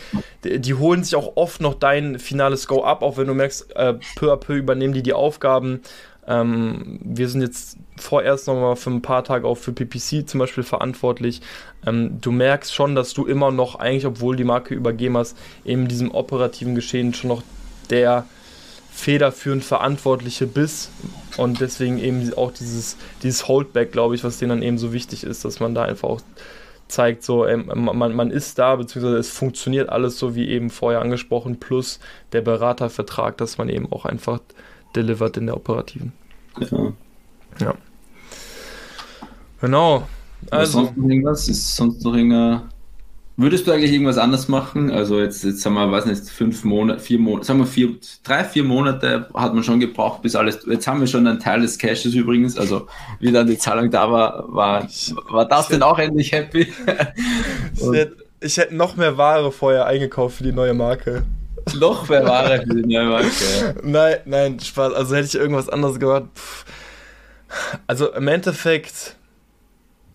Die, die holen sich auch oft noch dein finales Go ab, auch wenn du merkst, äh, peu à peu übernehmen die die Aufgaben ähm, wir sind jetzt vorerst nochmal für ein paar Tage auch für PPC zum Beispiel verantwortlich. Ähm, du merkst schon, dass du immer noch, eigentlich, obwohl die Marke übergeben hast, in diesem operativen Geschehen schon noch der federführend Verantwortliche bist und deswegen eben auch dieses, dieses Holdback, glaube ich, was denen dann eben so wichtig ist, dass man da einfach auch zeigt, so ähm, man, man ist da, beziehungsweise es funktioniert alles so wie eben vorher angesprochen, plus der Beratervertrag, dass man eben auch einfach delivered in der operativen. Genau. Ja. Genau. Also. sonst noch irgendwas? Ist sonst noch irgendein. Würdest du eigentlich irgendwas anders machen? Also jetzt, jetzt haben wir, weiß nicht, fünf Monate, vier Monate, sagen wir vier, drei, vier Monate hat man schon gebraucht, bis alles. Jetzt haben wir schon einen Teil des Cashes übrigens. Also wie dann die Zahlung da war, war, war das denn auch endlich happy? ich, hätte, ich hätte noch mehr Ware vorher eingekauft für die neue Marke. Noch mehr Ware für die neue Marke. Nein, nein, Spaß. Also hätte ich irgendwas anderes gehört. Also im Endeffekt,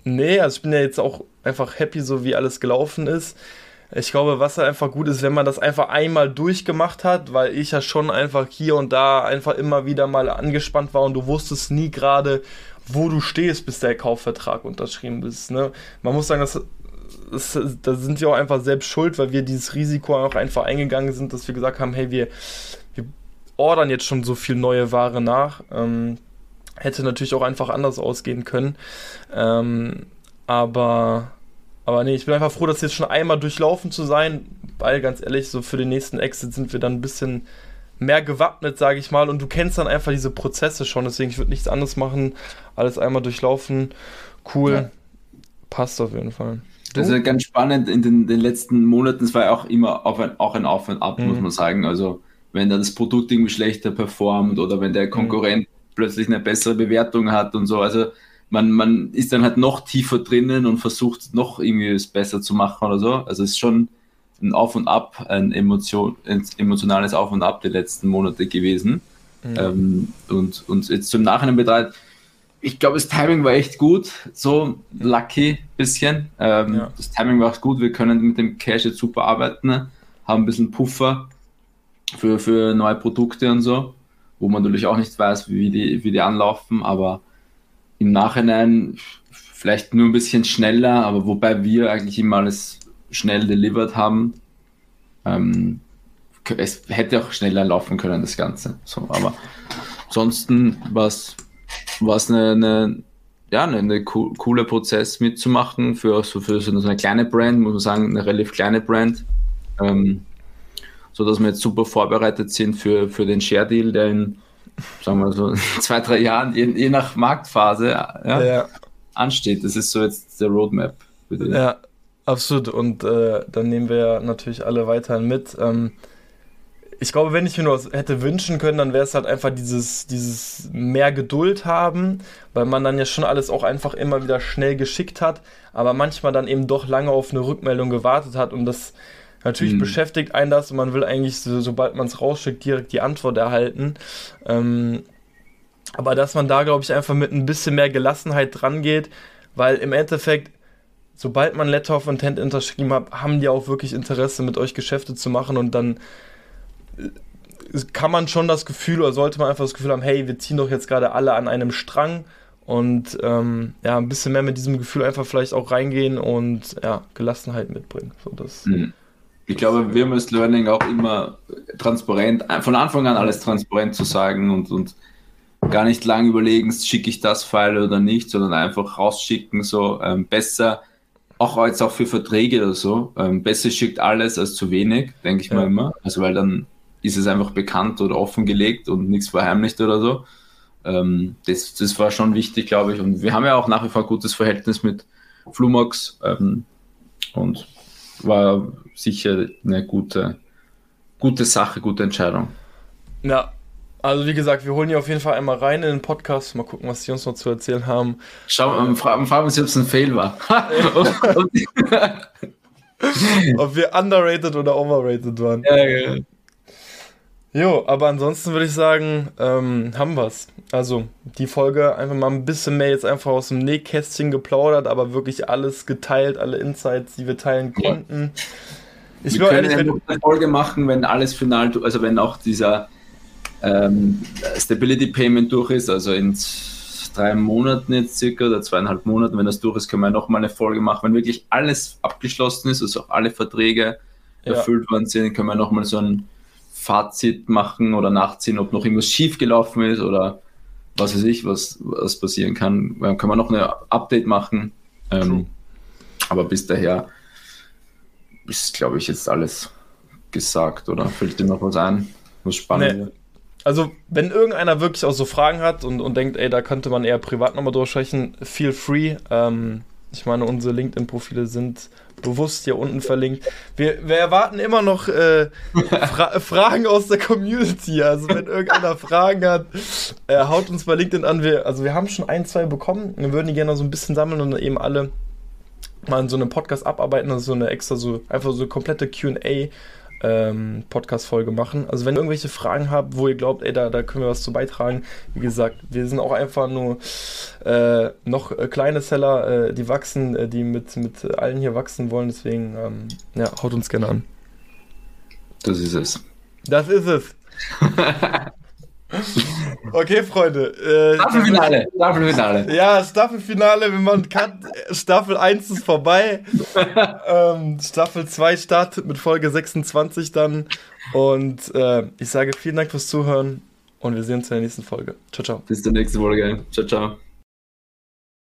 nee, also ich bin ja jetzt auch einfach happy, so wie alles gelaufen ist. Ich glaube, was halt einfach gut ist, wenn man das einfach einmal durchgemacht hat, weil ich ja schon einfach hier und da einfach immer wieder mal angespannt war und du wusstest nie gerade, wo du stehst, bis der Kaufvertrag unterschrieben ist. Ne? Man muss sagen, das das, da sind wir auch einfach selbst schuld, weil wir dieses Risiko auch einfach eingegangen sind, dass wir gesagt haben, hey, wir, wir ordern jetzt schon so viel neue Ware nach. Ähm, hätte natürlich auch einfach anders ausgehen können. Ähm, aber, aber nee, ich bin einfach froh, dass jetzt schon einmal durchlaufen zu sein, weil ganz ehrlich, so für den nächsten Exit sind wir dann ein bisschen mehr gewappnet, sage ich mal. Und du kennst dann einfach diese Prozesse schon, deswegen ich würde nichts anderes machen, alles einmal durchlaufen. Cool, ja. passt auf jeden Fall. Das ist ganz spannend in den, den, letzten Monaten. Es war ja auch immer auf ein, auch ein Auf und Ab, mhm. muss man sagen. Also, wenn dann das Produkt irgendwie schlechter performt oder wenn der mhm. Konkurrent mhm. Plötzlich eine bessere Bewertung hat und so. Also, man, man ist dann halt noch tiefer drinnen und versucht noch irgendwie es besser zu machen oder so. Also, es ist schon ein Auf und Ab, ein, Emotion, ein emotionales Auf und Ab die letzten Monate gewesen. Mhm. Ähm, und, und jetzt zum Nachhinein betrachtet, ich glaube, das Timing war echt gut, so lucky bisschen. Ähm, ja. Das Timing war auch gut, wir können mit dem Cash jetzt super arbeiten, haben ein bisschen Puffer für, für neue Produkte und so, wo man natürlich auch nicht weiß, wie die, wie die anlaufen, aber im Nachhinein vielleicht nur ein bisschen schneller, aber wobei wir eigentlich immer alles schnell delivered haben. Ähm, es hätte auch schneller laufen können, das Ganze. So, aber ansonsten war es eine, eine, ja, eine, eine co coole Prozess mitzumachen für, so für so eine kleine Brand, muss man sagen, eine relativ kleine Brand. Ähm, so dass wir jetzt super vorbereitet sind für, für den Share Deal, der in, sagen wir so, zwei, drei Jahren, je, je nach Marktphase, ja, ja. ansteht. Das ist so jetzt der Roadmap. Ja, absolut. Und äh, dann nehmen wir natürlich alle weiterhin mit. Ähm, ich glaube, wenn ich mir nur was hätte wünschen können, dann wäre es halt einfach dieses, dieses mehr Geduld haben, weil man dann ja schon alles auch einfach immer wieder schnell geschickt hat, aber manchmal dann eben doch lange auf eine Rückmeldung gewartet hat und das natürlich mhm. beschäftigt einen das und man will eigentlich, so, sobald man es rausschickt, direkt die Antwort erhalten. Ähm, aber dass man da, glaube ich, einfach mit ein bisschen mehr Gelassenheit dran geht, weil im Endeffekt, sobald man Letter of Intent unterschrieben hat, haben die auch wirklich Interesse, mit euch Geschäfte zu machen und dann äh, kann man schon das Gefühl oder sollte man einfach das Gefühl haben, hey, wir ziehen doch jetzt gerade alle an einem Strang und ähm, ja, ein bisschen mehr mit diesem Gefühl einfach vielleicht auch reingehen und ja, Gelassenheit mitbringen. So, das, mhm. Ich glaube, wir müssen Learning auch immer transparent, von Anfang an alles transparent zu sagen und, und gar nicht lang überlegen, schicke ich das File oder nicht, sondern einfach rausschicken, so ähm, besser, auch jetzt auch für Verträge oder so, ähm, besser schickt alles als zu wenig, denke ich ja. mal immer. Also weil dann ist es einfach bekannt oder offengelegt und nichts verheimlicht oder so. Ähm, das, das war schon wichtig, glaube ich. Und wir haben ja auch nach wie vor ein gutes Verhältnis mit Flumox ähm, und war sicher eine gute, gute Sache, gute Entscheidung. Ja, also wie gesagt, wir holen hier auf jeden Fall einmal rein in den Podcast, mal gucken, was die uns noch zu erzählen haben. Schau, ähm, fragen, fragen uns, ob es ein Fail war. ob wir underrated oder overrated waren. Ja, ja. Jo, aber ansonsten würde ich sagen, ähm, haben wir's. Also die Folge einfach mal ein bisschen mehr jetzt einfach aus dem Nähkästchen geplaudert, aber wirklich alles geteilt, alle Insights, die wir teilen konnten. Ich wir können ehrlich, eine Folge machen, wenn alles final, also wenn auch dieser ähm, Stability Payment durch ist, also in drei Monaten jetzt circa oder zweieinhalb Monaten, wenn das durch ist, können wir nochmal eine Folge machen. Wenn wirklich alles abgeschlossen ist, also auch alle Verträge ja. erfüllt worden sind, können wir nochmal so ein Fazit machen oder nachziehen, ob noch irgendwas schief gelaufen ist oder was weiß ich, was, was passieren kann. Dann können wir noch eine Update machen. Ähm, aber bis daher ist, glaube ich, jetzt alles gesagt oder fällt dir noch was ein, was spannend nee. Also, wenn irgendeiner wirklich auch so Fragen hat und, und denkt, ey, da könnte man eher privat nochmal durchsprechen, feel free. Ähm, ich meine, unsere LinkedIn-Profile sind bewusst hier unten verlinkt. Wir, wir erwarten immer noch äh, Fra Fragen aus der Community. Also wenn irgendeiner Fragen hat, äh, haut uns bei LinkedIn an. Wir, also wir haben schon ein, zwei bekommen. Wir würden die gerne so ein bisschen sammeln und eben alle mal in so einem Podcast abarbeiten. Also so eine extra, so einfach so komplette QA ähm, Podcast-Folge machen. Also wenn ihr irgendwelche Fragen habt, wo ihr glaubt, ey, da, da können wir was zu beitragen, wie gesagt, wir sind auch einfach nur äh, noch äh, kleine Seller, äh, die wachsen, äh, die mit, mit allen hier wachsen wollen, deswegen, ähm, ja, haut uns gerne an. Das ist es. Das ist es. Okay, Freunde. Äh, Staffelfinale. Staffelfinale. Ja, Staffelfinale. Wenn man kann, Staffel 1 ist vorbei. ähm, Staffel 2 startet mit Folge 26 dann. Und äh, ich sage vielen Dank fürs Zuhören und wir sehen uns in der nächsten Folge. Ciao, ciao. Bis zur nächsten Folge. Ciao, ciao.